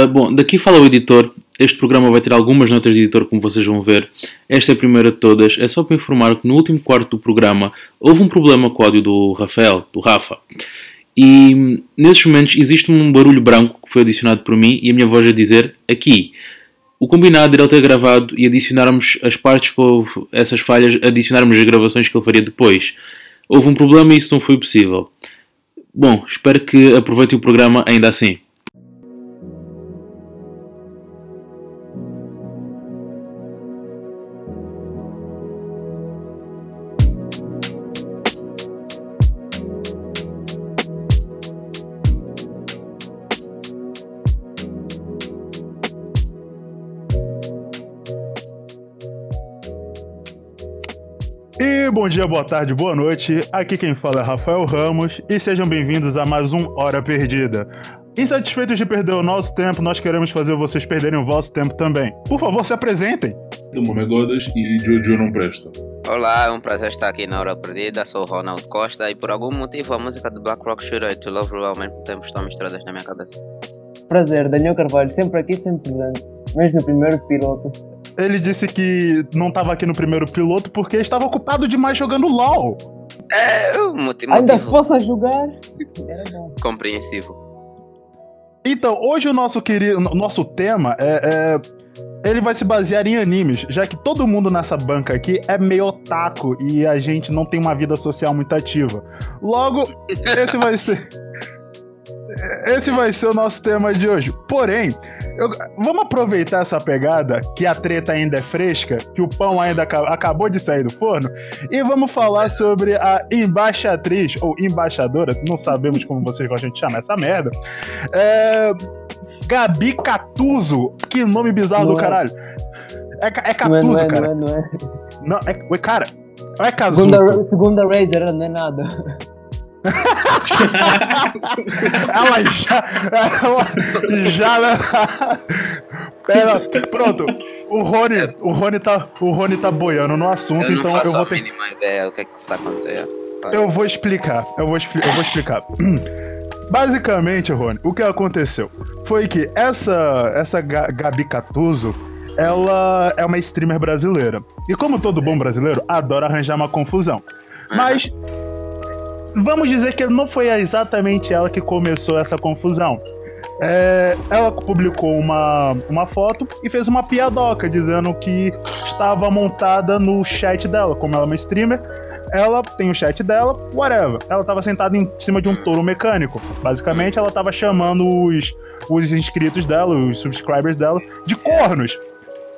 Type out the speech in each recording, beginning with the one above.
Uh, bom, daqui fala o editor. Este programa vai ter algumas notas de editor, como vocês vão ver. Esta é a primeira de todas. É só para informar que no último quarto do programa houve um problema com o áudio do Rafael, do Rafa. E nesses momentos existe um barulho branco que foi adicionado por mim e a minha voz a dizer aqui. O combinado era ele ter gravado e adicionarmos as partes que houve essas falhas, adicionarmos as gravações que ele faria depois. Houve um problema e isso não foi possível. Bom, espero que aproveitem o programa ainda assim. Dia, boa tarde, boa noite. Aqui quem fala é Rafael Ramos e sejam bem-vindos a mais um Hora Perdida. Insatisfeitos de perder o nosso tempo, nós queremos fazer vocês perderem o vosso tempo também. Por favor, se apresentem. Meu nome é Godas e Jojo não presta. Olá, é um prazer estar aqui na Hora Perdida. Sou o Ronald Costa e por algum motivo a música do Black Rock Shooter e To Love You ao mesmo tempo estão misturadas na minha cabeça. Prazer, Daniel Carvalho, sempre aqui, sempre presente. Mesmo no primeiro piloto ele disse que não estava aqui no primeiro piloto porque estava ocupado demais jogando LOL. É, motivo. Ainda fosse a jogar. Compreensivo. Então, hoje o nosso querido, nosso tema é, é, ele vai se basear em animes, já que todo mundo nessa banca aqui é meio otaku e a gente não tem uma vida social muito ativa. Logo, esse vai ser esse vai ser o nosso tema de hoje. Porém, eu, vamos aproveitar essa pegada, que a treta ainda é fresca, que o pão ainda acabou de sair do forno, e vamos falar sobre a embaixatriz, ou embaixadora, não sabemos como vocês gostam de chamar essa merda. É, Gabi Catuso. Que nome bizarro não do é. caralho. É, é Catuso, não é, não é, cara. Não é, não é. Não, é, cara, é Casuto. Segunda, segunda Razer, não é nada. Ela já. Ela já. Né? Pera, pronto. O Rony, o Rony tá, o Rony tá boiando no assunto, eu então eu vou ter. ideia do que, é que está acontecendo. Eu vou explicar, eu vou, eu vou explicar. Basicamente, Rony, o que aconteceu foi que essa, essa Gabi Catuso, ela é uma streamer brasileira. E como todo bom brasileiro, adora arranjar uma confusão. Mas vamos dizer que não foi exatamente ela que começou essa confusão. É, ela publicou uma, uma foto e fez uma piadoca dizendo que estava montada no chat dela, como ela é uma streamer. Ela tem o chat dela, whatever. Ela estava sentada em cima de um touro mecânico. Basicamente, ela estava chamando os, os inscritos dela, os subscribers dela, de cornos.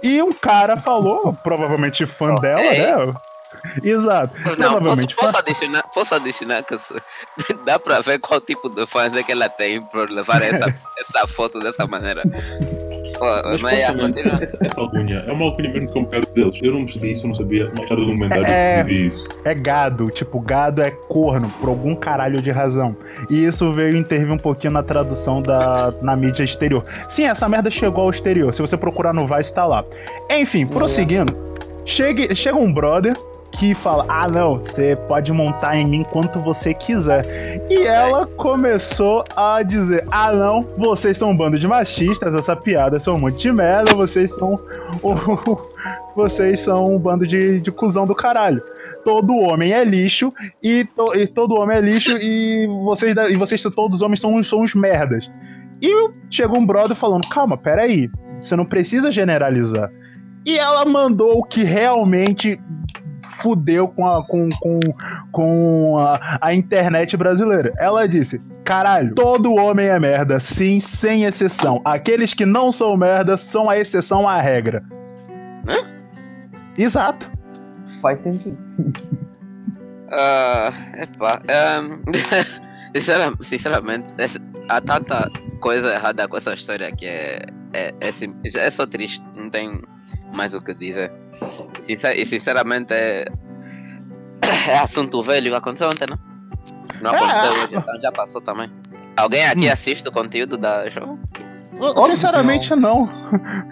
E um cara falou, provavelmente fã okay. dela, né? Exato. Não, posso, posso, adicionar, posso adicionar que dá pra ver qual tipo de fãs é que ela tem por levar essa, essa foto dessa maneira. Mas, mas é, essa, essa alcunha é uma alcunha mesmo que é um bocado deles. Eu não percebi isso, eu não sabia. Mais tarde do comentário é, vi isso. É gado, tipo, gado é corno, por algum caralho de razão. E isso veio intervir um pouquinho na tradução da, na mídia exterior. Sim, essa merda chegou ao exterior. Se você procurar no Vice, tá lá. Enfim, prosseguindo. Chega, chega um brother que fala: Ah, não, você pode montar em mim quanto você quiser. E ela começou a dizer: Ah, não, vocês são um bando de machistas, essa piada é um monte de merda, vocês são. vocês são um bando de, de cuzão do caralho. Todo homem é lixo e, to, e todo homem é lixo e vocês, e vocês todos os homens são, são uns merdas. E chegou um brother falando: Calma, peraí, você não precisa generalizar. E ela mandou o que realmente fudeu com a, com, com, com a, a, internet brasileira. Ela disse: caralho, todo homem é merda, sim, sem exceção. Aqueles que não são merda são a exceção à regra. Hã? Exato. Faz sentido. Uh, epa, um, sinceramente, sinceramente, há tanta coisa errada com essa história que é, é, é, é só triste, não tem mais o que dizer. E sinceramente é, é assunto velho aconteceu ontem, não? Não aconteceu é. hoje, então já passou também. Alguém aqui hum. assiste o conteúdo da show? Sinceramente, não.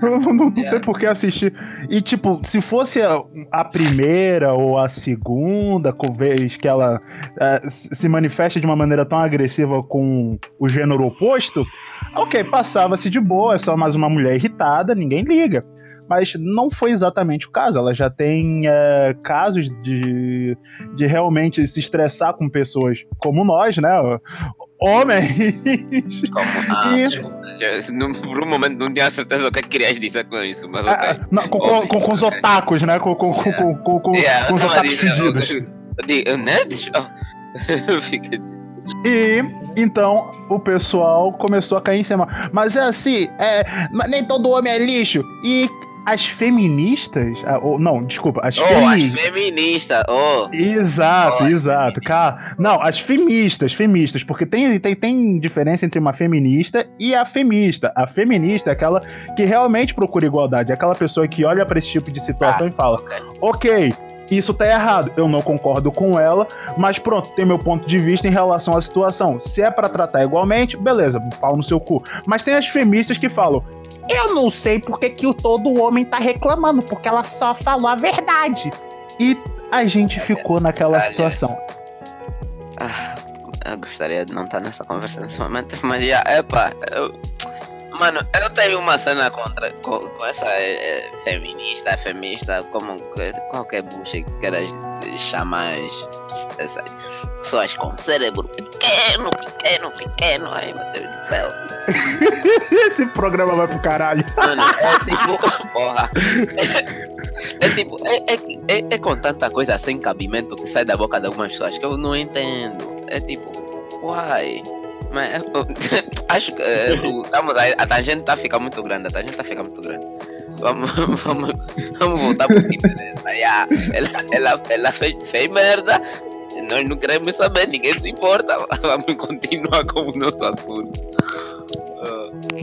não. não, não yeah. tem por que assistir. E, tipo, se fosse a, a primeira ou a segunda vez que ela uh, se manifesta de uma maneira tão agressiva com o gênero oposto, ok, passava-se de boa, é só mais uma mulher irritada, ninguém liga mas não foi exatamente o caso. Ela já tem é, casos de, de realmente se estressar com pessoas como nós, né? Homens. Como? Ah, e... por um momento não tinha certeza o que querias dizer com isso, mas ok. É, não, com, com, com, com, os otakus, né? Com, com, yeah. com, com, com, yeah, com os otakus pedidos. Nerds? E então o pessoal começou a cair em cima. Mas é assim, é, nem todo homem é lixo. E as feministas. Ah, oh, não, desculpa. As, oh, femi... as feministas. Oh. Exato, oh, exato. Cara, não, as feministas, feministas. Porque tem, tem, tem diferença entre uma feminista e a femista. A feminista é aquela que realmente procura igualdade. É aquela pessoa que olha para esse tipo de situação ah, e fala: Ok, isso tá errado. Eu não concordo com ela, mas pronto, tem meu ponto de vista em relação à situação. Se é para tratar igualmente, beleza, pau no seu cu. Mas tem as feministas que falam: eu não sei porque que o todo homem tá reclamando, porque ela só falou a verdade. E a gente ficou naquela situação. Ah, eu gostaria de não estar nessa conversa nesse momento, mas já, epa, eu Mano, eu tenho uma cena contra com, com essa é, feminista, feminista, como qualquer bucha que queiras chamar essas pessoas com cérebro pequeno, pequeno, pequeno. Ai meu Deus do céu. Esse programa vai pro caralho. Mano, é tipo, porra. É, é tipo, é, é, é, é com tanta coisa sem cabimento que sai da boca de algumas pessoas que eu não entendo. É tipo, uai. Mas acho que estamos a, a tangente está a ficar muito grande, a tangente está a ficar muito grande. Vamos, vamos, vamos voltar para o yeah, ela, ela, ela fez, fez merda, nós não queremos saber, ninguém se importa. Vamos continuar com o nosso assunto.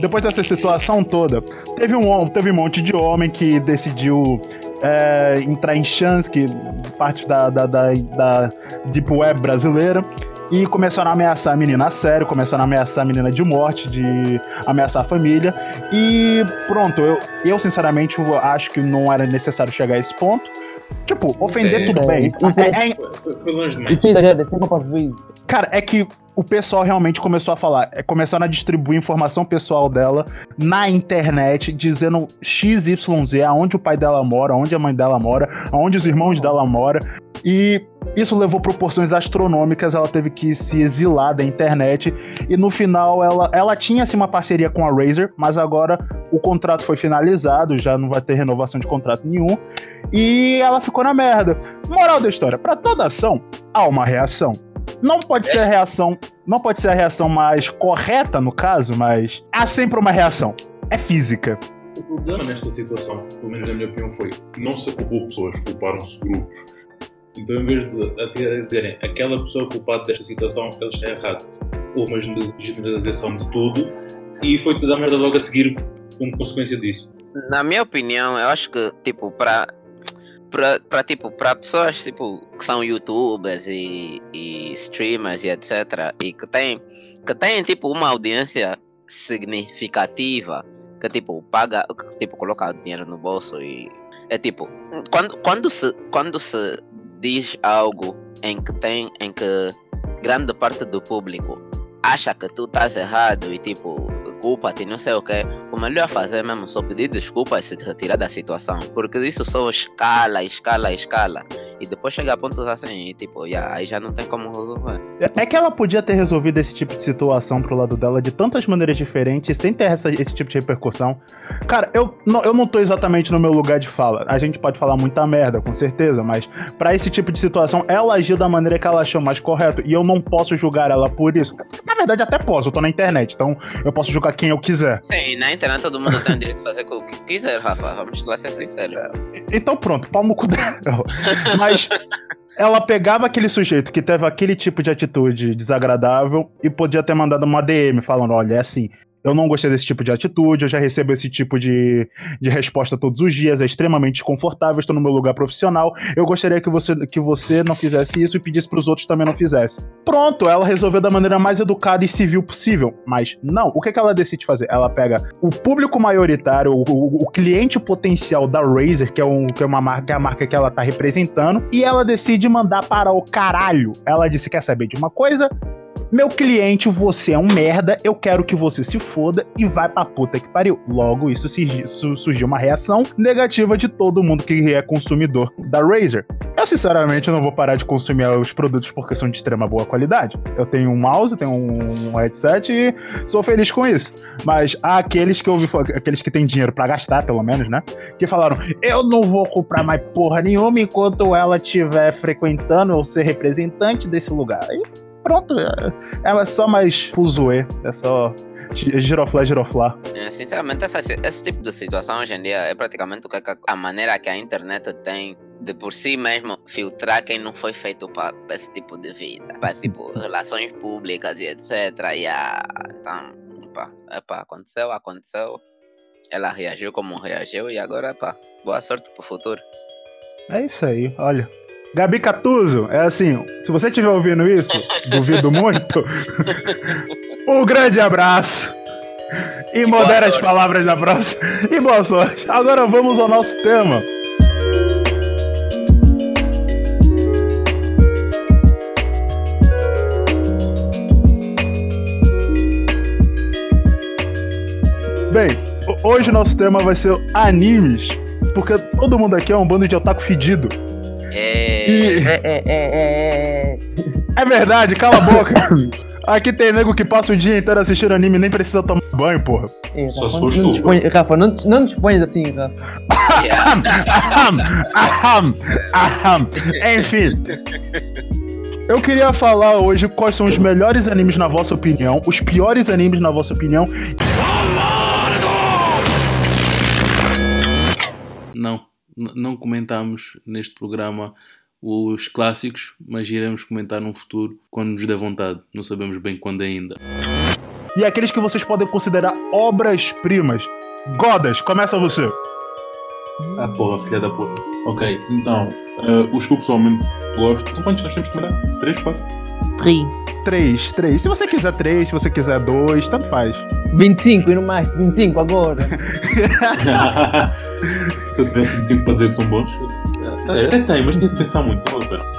Depois dessa situação toda, teve um, teve um monte de homem que decidiu é, entrar em chance, que parte da, da, da, da Deep Web brasileira, e começaram a ameaçar a menina a sério, começaram a ameaçar a menina de morte, de ameaçar a família. E pronto, eu, eu sinceramente acho que não era necessário chegar a esse ponto. Tipo, ofender é, tudo bem. Isso é, é, foi, foi longe demais. Isso é Cara, é que o pessoal realmente começou a falar, é, começaram a distribuir informação pessoal dela na internet, dizendo XYZ, aonde o pai dela mora, onde a mãe dela mora, aonde os irmãos dela mora. E isso levou proporções astronômicas, ela teve que se exilar da internet e no final ela, ela tinha assim, uma parceria com a Razer, mas agora o contrato foi finalizado, já não vai ter renovação de contrato nenhum e ela ficou na merda. Moral da história, para toda ação há uma reação. Não pode ser a reação, não pode ser a reação mais correta no caso, mas há sempre uma reação. É física. O problema nesta situação, pelo menos na minha opinião, foi não se culpou pessoas, culparam-se grupos então, em vez de dizerem aquela pessoa culpada desta situação, ele está errado. Houve uma generalização de tudo e foi toda a merda logo a seguir como consequência disso. Na minha opinião, eu acho que, tipo, para para tipo para pessoas tipo que são youtubers e, e, streamers e etc e que têm que têm tipo uma audiência significativa que tipo paga que, tipo coloca dinheiro no bolso e é tipo quando quando se quando se diz algo em que tem em que grande parte do público acha que tu estás errado e tipo culpa-te, não sei o que, o melhor a fazer mesmo só pedir desculpas e se retirar da situação, porque isso só escala, escala, escala, e depois chega a pontos assim, e tipo, yeah, aí já não tem como resolver. É, é que ela podia ter resolvido esse tipo de situação pro lado dela de tantas maneiras diferentes, sem ter essa, esse tipo de repercussão. Cara, eu não, eu não tô exatamente no meu lugar de fala. A gente pode falar muita merda, com certeza, mas para esse tipo de situação, ela agiu da maneira que ela achou mais correto, e eu não posso julgar ela por isso. Na verdade, até posso, eu tô na internet, então eu posso julgar quem eu quiser. Sim, na internet todo mundo tem o direito de fazer o que quiser, Rafa. Vamos lá ser sinceros. É, então pronto, pau no cu dela. Mas ela pegava aquele sujeito que teve aquele tipo de atitude desagradável e podia ter mandado uma DM falando: olha, é assim, Eu não gostei desse tipo de atitude, eu já recebo esse tipo de, de resposta todos os dias, é extremamente desconfortável, estou no meu lugar profissional. Eu gostaria que você, que você não fizesse isso e pedisse para os outros também não fizessem. Pronto, ela resolveu da maneira mais educada e civil possível. Mas não, o que, que ela decide fazer? Ela pega o público maioritário, o, o, o cliente potencial da Razer, que é, um, que é uma marca, é a marca que ela tá representando, e ela decide mandar para o caralho. Ela disse: quer saber de uma coisa? Meu cliente, você é um merda, eu quero que você se foda e vai pra puta que pariu. Logo, isso surgiu uma reação negativa de todo mundo que é consumidor da Razer. Eu, sinceramente, não vou parar de consumir os produtos porque são de extrema boa qualidade. Eu tenho um mouse, tenho um headset e sou feliz com isso. Mas há aqueles que eu aqueles que têm dinheiro para gastar, pelo menos, né? Que falaram: eu não vou comprar mais porra nenhuma enquanto ela estiver frequentando ou ser representante desse lugar. E pronto, é, é só mais fuzuê, é só giroflá, giroflá. É, sinceramente, essa, esse tipo de situação hoje em dia é praticamente a maneira que a internet tem de por si mesmo filtrar quem não foi feito para esse tipo de vida, para tipo relações públicas e etc. E a, então, pá, epa, aconteceu, aconteceu. Ela reagiu como reagiu e agora, pá, boa sorte pro futuro. É isso aí, olha. Gabi Catuso, é assim, se você estiver ouvindo isso, duvido muito. um grande abraço. E, e modera as palavras da próxima. E boa sorte. Agora vamos ao nosso tema. Bem, hoje nosso tema vai ser animes, porque todo mundo aqui é um bando de otaku fedido. É. E... É, é, é, é. É verdade, cala a boca. Aqui tem nego que passa o dia inteiro assistindo anime e nem precisa tomar banho, porra. É, Só Rafa, se não, dispõe, Rafa, não, não dispões assim, Rafa. Aham, aham, aham. Enfim. Eu queria falar hoje quais são os melhores animes na vossa opinião, os piores animes na vossa opinião. Não, não comentamos neste programa os clássicos, mas iremos comentar num futuro quando nos der vontade. Não sabemos bem quando ainda. E aqueles que vocês podem considerar obras-primas. Godas, começa você. Ah, porra, filha da puta. Ok, então, eh, os que eu pessoalmente gosto. São quantos nós temos que mandar? 3, 4? Tri. Três, três. Se você quiser três, se você quiser dois, tanto faz. 25 e no mais, 25 agora. Se eu tivesse tempo para dizer que são bons. É, até tem, mas tem que pensar muito, não vale a pena.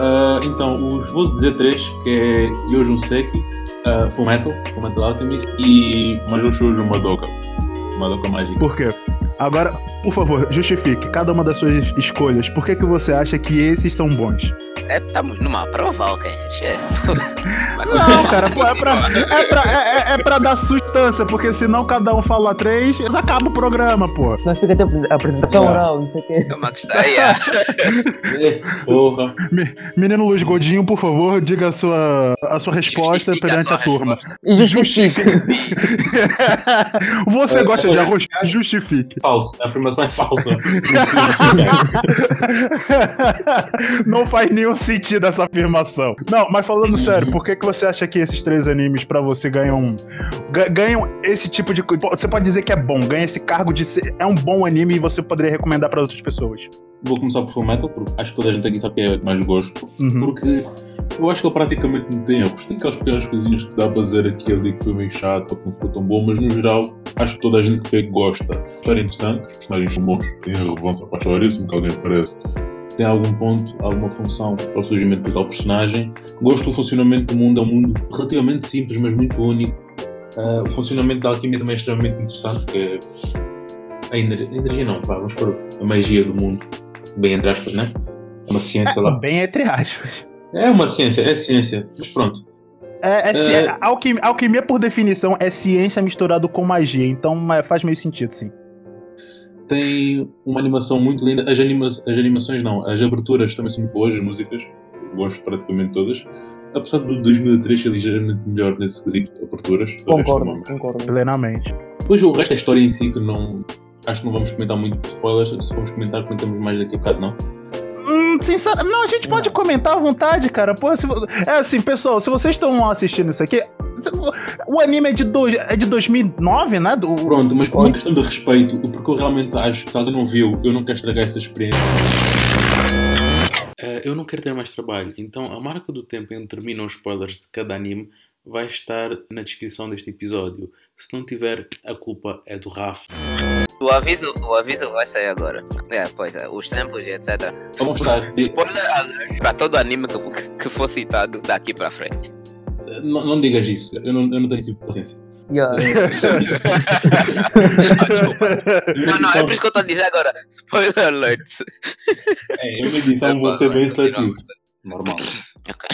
Ah, então, os, vou dizer três, que é Yojun Seki, uh, Full Metal, Full Metal Alchemist e Majou Shoujo Madoka. Madoka Magic. Por quê? Agora, por favor, justifique cada uma das suas escolhas. Por que, que você acha que esses são bons? É, estamos numa prova, ok? Não, cara, pô, é pra, é, pra, é, é- é pra dar sustância, porque senão cada um fala três, acaba o programa, pô. Senão fica até a apresentação Yeah. oral, não sei o quê. É uma questão. Yeah. É, porra. Menino Luiz Godinho, por favor, diga a sua, a sua resposta Justifique perante sua a turma. resposta. E justifica. Você É, gosta de é, arroz? Justifique. Falso, a afirmação é falsa. Não faz nenhum sentido essa afirmação. Não, mas falando sério, por que, que você acha que esses três animes pra você ganham ga- ganham esse tipo de coisa? Você pode dizer que é bom, ganha esse cargo de ser é um bom anime e você poderia recomendar pra outras pessoas. Vou começar por Full Metal, porque acho que toda a gente aqui sabe que é que mais gosto. Uhum. Porque eu acho que ele praticamente não tem erros. Tem aquelas pequenas coisinhas que dá para dizer aqui ali que foi meio chato ou que não ficou tão bom, mas no geral acho que toda a gente que vê gosta. História interessante, os personagens são bons, têm relevância para a história, se nunca alguém aparece. Tem algum ponto, alguma função para o surgimento do tal personagem. Gosto do funcionamento do mundo, é um mundo relativamente simples, mas muito único. Ah, o funcionamento da alquimia também é extremamente interessante, que é a ener- a energia não, vá, vamos pôr a magia do mundo, bem entre aspas, né? É uma ciência lá. Bem entre aspas. É uma ciência, é ciência, mas pronto. É, é ci- É. alquimia, alquimia, por definição, é ciência misturado com magia, então é, faz meio sentido, sim. Tem uma animação muito linda. As, anima as animações não, as aberturas também são muito boas, as músicas, gosto praticamente todas. Apesar do 2003 ser ligeiramente melhor nesse quesito de aberturas. resto Concordo, concordo. Plenamente. Depois o resto da história em si, que não. Acho que não vamos comentar muito spoilers. Se formos comentar, comentamos mais daqui a bocado, não? Hum, sincero, não, a gente pode comentar à vontade, cara. Pô, se é assim, pessoal, se vocês estão assistindo isso aqui, O anime é de, dois, é de 2009, né? Do, Pronto, mas por uma questão de respeito, porque eu realmente acho que se alguém não viu, eu não quero estragar essa experiência. Eh, eu não quero ter mais trabalho, então a marca do tempo em que terminam os spoilers de cada anime vai estar na descrição deste episódio. Se não tiver, a culpa é do Rafa. O aviso, o aviso vai sair agora. É, pois é, os tempos e etc. Vamos estar. Spoiler alert para todo anime que, que for citado daqui para frente. Não, não digas isso, eu não, eu não tenho esse tipo de paciência. Yeah. Não, não, é por isso que eu estou a dizer agora. Spoiler alert. É, eu na edição vou ser bem seletivo. Normal. Ok.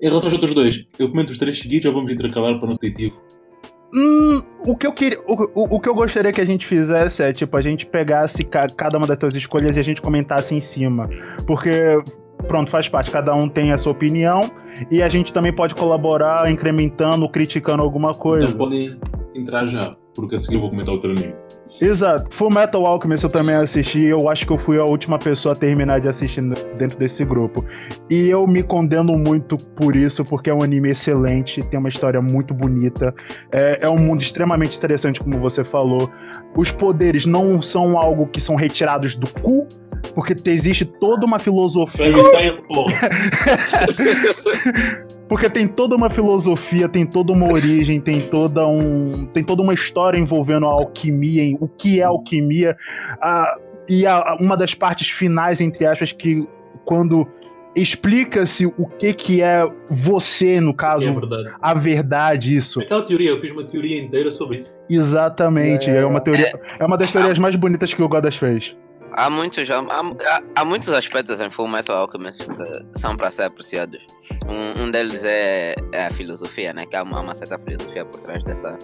Em relação aos outros dois, eu comento os três seguidos ou vamos intercalar para não ser seletivo? Hum, o que eu queria. O, o, o que eu gostaria que a gente fizesse é, tipo, a gente pegasse ca- cada uma das tuas escolhas e a gente comentasse em cima. Porque, pronto, faz parte, cada um tem a sua opinião e a gente também pode colaborar incrementando, criticando alguma coisa. Então podem entrar já, porque a seguir eu vou comentar outro anime. Exato. Full Metal Alchemist eu também assisti. Eu acho que eu fui a última pessoa a terminar de assistir dentro desse grupo. E eu me condeno muito por isso, porque é um anime excelente, tem uma história muito bonita. É, é um mundo extremamente interessante, como você falou. Os poderes não são algo que são retirados do cu. Porque te- existe toda uma filosofia. Porque tem toda uma filosofia, tem toda uma origem, tem toda um, tem toda uma história envolvendo a alquimia, em o que é alquimia, a- e a- uma das partes finais entre aspas que quando explica-se o que que é você no caso, É verdade. a verdade isso. Aquela teoria, eu fiz uma teoria inteira sobre isso. Exatamente, é, uma teoria, é uma das teorias mais bonitas que o Godas fez. Há muitos, há, há- há muitos aspectos em Full Metal Alchemist que são para ser apreciados. Um, um deles é, é a filosofia, né? Que há uma, uma certa filosofia por trás dessa,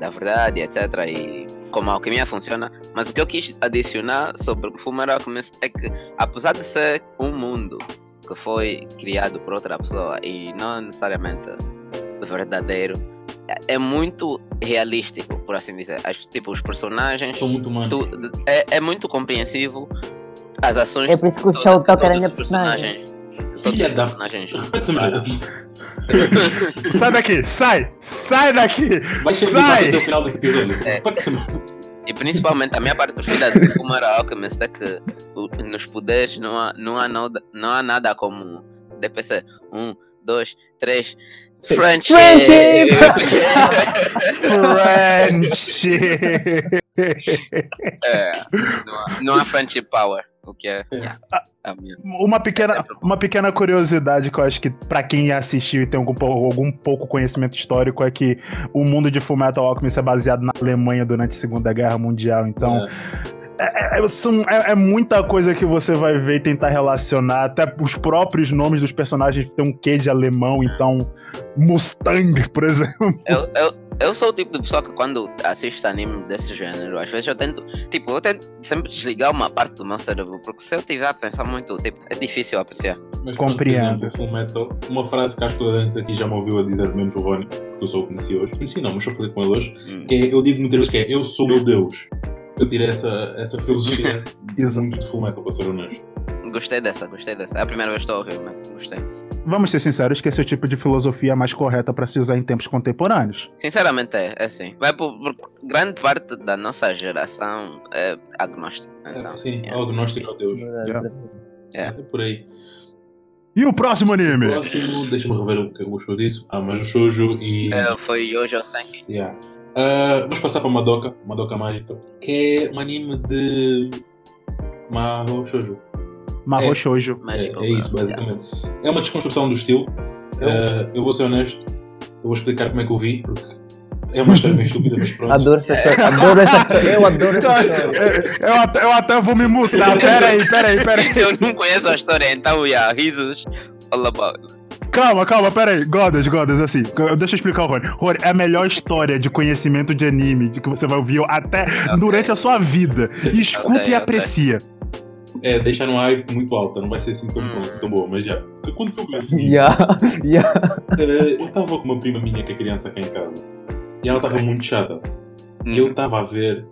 da verdade, etc. E como a alquimia funciona. Mas o que eu quis adicionar sobre Full Metal Alchemist é que, apesar de ser um mundo que foi criado por outra pessoa e não necessariamente verdadeiro, é, é muito realístico, por assim dizer. As, tipo, os personagens São muito humanos. tu- é, é muito compreensivo as ações É por isso que o de Shao toca na minha os personagem. Filha da- personagens. Sai daqui, sai! Sai daqui! Vai editado até o final desse episódio. É. Merda. E principalmente a minha parte preferida de Fumar Alchemist é que nos poderes não há, não, há nada, não há nada como DPC. Um, dois, três. Friendship! Friendship! Friendship! É, não, há, não há friendship power. O que é. yeah, minha. Uma pequena, É uma pequena curiosidade que eu acho que pra quem assistiu e tem algum, algum pouco conhecimento histórico é que o mundo de Fullmetal Alchemist é baseado na Alemanha durante a Segunda Guerra Mundial, então é, é- são- é- é muita coisa que você vai ver e tentar relacionar, até os próprios nomes dos personagens têm um quê de alemão, então Mustang, por exemplo. Eu, eu, eu sou o tipo de pessoa que quando assisto anime desse gênero, às vezes eu tento, tipo, eu tento sempre desligar uma parte do meu cérebro, porque se eu tiver a pensar muito, tipo, é difícil apreciar. Mas, Compreendo. Exemplo, Full Metal, uma frase que acho que toda a gente aqui já me ouviu a dizer, menos o Rony, que eu só o conheci hoje. Conheci não, mas só falei com ele hoje. Hum. Que é, eu digo muitas vezes que é, eu sou meu Deus. Eu tirei essa, essa filosofia Exato. muito de Full Metal, para ser honesto. Gostei dessa, gostei dessa. É a primeira vez que estou a ouvir, mas gostei. Vamos ser sinceros que esse é o tipo de filosofia mais correta pra se usar em tempos contemporâneos. Sinceramente é, é assim. Vai por, por grande parte da nossa geração é agnóstica. Então, Sim, yeah. o agnóstico ao Deus. Verdade. É por aí. E o próximo anime? Próximo, deixa-me rever o que o eu disse. Ah, mas o Shoujo e. É, foi Yojo Senki. Yeah. Ah, vamos passar para Madoka, Madoka Mágica, que é um anime de. Mahou Shoujo. Mahou É. Shoujo. É, é isso, basicamente. É uma desconstrução do estilo. Ah, eu vou ser honesto, eu vou explicar como é que eu vi, porque é uma história bem estúpida, mas pronto. Adoro essa história. Adoro essa história. Eu adoro essa história. Eu até, eu até vou me mutar. Pera aí, pera aí, pera aí. Eu não conheço a história, então, yeah, risos all about. Calma, calma, pera aí. Godas, Godas, assim. Deixa eu explicar o Rony. Rony, é a melhor história de conhecimento de anime de que você vai ouvir até durante a sua vida. Escuta Ok, e aprecia. É, deixar um hype muito alta, não vai ser assim tão, Hum. bom, tão boa, mas já. Aconteceu com isso. Yeah, yeah. Eu estava com uma prima minha que é criança aqui em casa e ela estava Ok. muito chata. Hum. E eu estava a ver.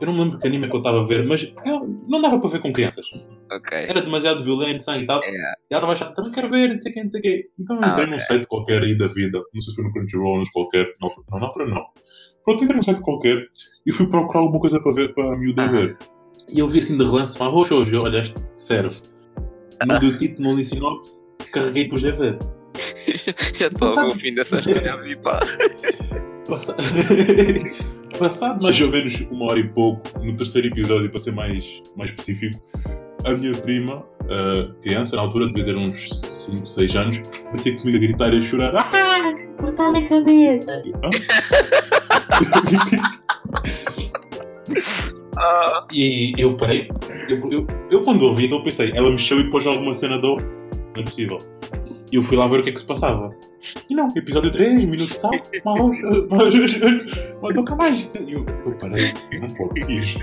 Eu não me lembro que anime é que eu estava a ver, mas eu- não dava para ver com crianças. Ok. Era demasiado violento, sangue e tal. Yeah. E ela estava achando, também quero ver, não sei quem, não sei quem. Então eu Ah, entrei num ok. site qualquer aí da vida, não sei se foi no Crunchyroll, mas qualquer, não, não, não, para não. Pronto, entrei num site qualquer e fui procurar alguma coisa para ver, para a miúda Ah. ver. E eu vi assim de relance, mas roxo hoje, olha, este serve. Não deu título, não li sinopse, carreguei por GV. Já estou a ver o fim dessa história a mim, pá. Passa- Passado mais ou menos uma hora e pouco, no terceiro episódio, para ser mais, mais específico, a minha prima, ah, criança, na altura devia ter uns 5, 6 anos, batia comigo a gritar e a chorar. Ah! Cortar a cabeça. Ah, E eu parei. Eu, eu, eu quando ouvi, eu pensei, ela mexeu e pôs alguma cena da horror. Não é possível. E eu fui lá ver o que é que se passava. E não, episódio 3, minuto e tal, mas, mas, mas nunca mais. E eu, eu parei, não pode isto.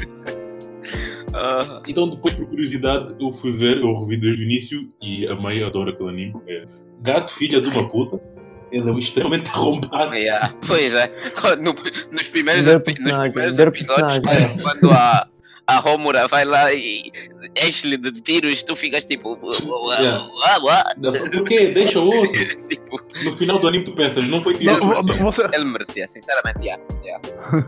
Ah, Então, depois, por curiosidade, eu fui ver, eu revi desde o início e amei, adoro aquele anime. É Gato, filha de uma puta. Ele é extremamente arrombado. yeah. Pois é, No- nos primeiros, nos primeiros episódios, quando, quando a, a Romura vai lá e enche-lhe de tiros, tu ficas tipo. Yeah. "Ah, what?" Por quê? Deixa outro. tipo, No final do anime, tu pensas, não foi tiro suficiente. você, ele merecia, sinceramente, yeah. yeah.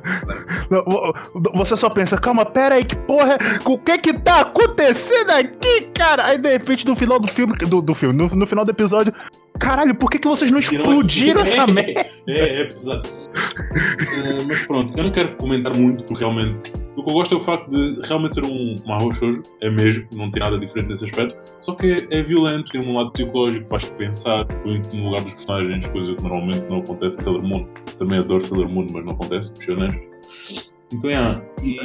não, vo- você só pensa, calma, pera aí, que porra, é- o que que tá acontecendo aqui, cara? Aí de repente no final do filme, do, do filme, no, no final do episódio, caralho, por que que vocês não explodiram essa merda? É, é pesado. Eh, mas pronto, eu não quero comentar muito porque realmente. O que eu gosto é o facto de realmente ser um Mahou Shoujo, é mesmo, não tem nada diferente nesse aspecto, só que é violento, tem um lado psicológico, faz-te pensar, põe no lugar dos personagens, coisa que normalmente não acontece em Sailor Moon. Também adoro Sailor Moon, mas não acontece, por ser honesto. Então, yeah, e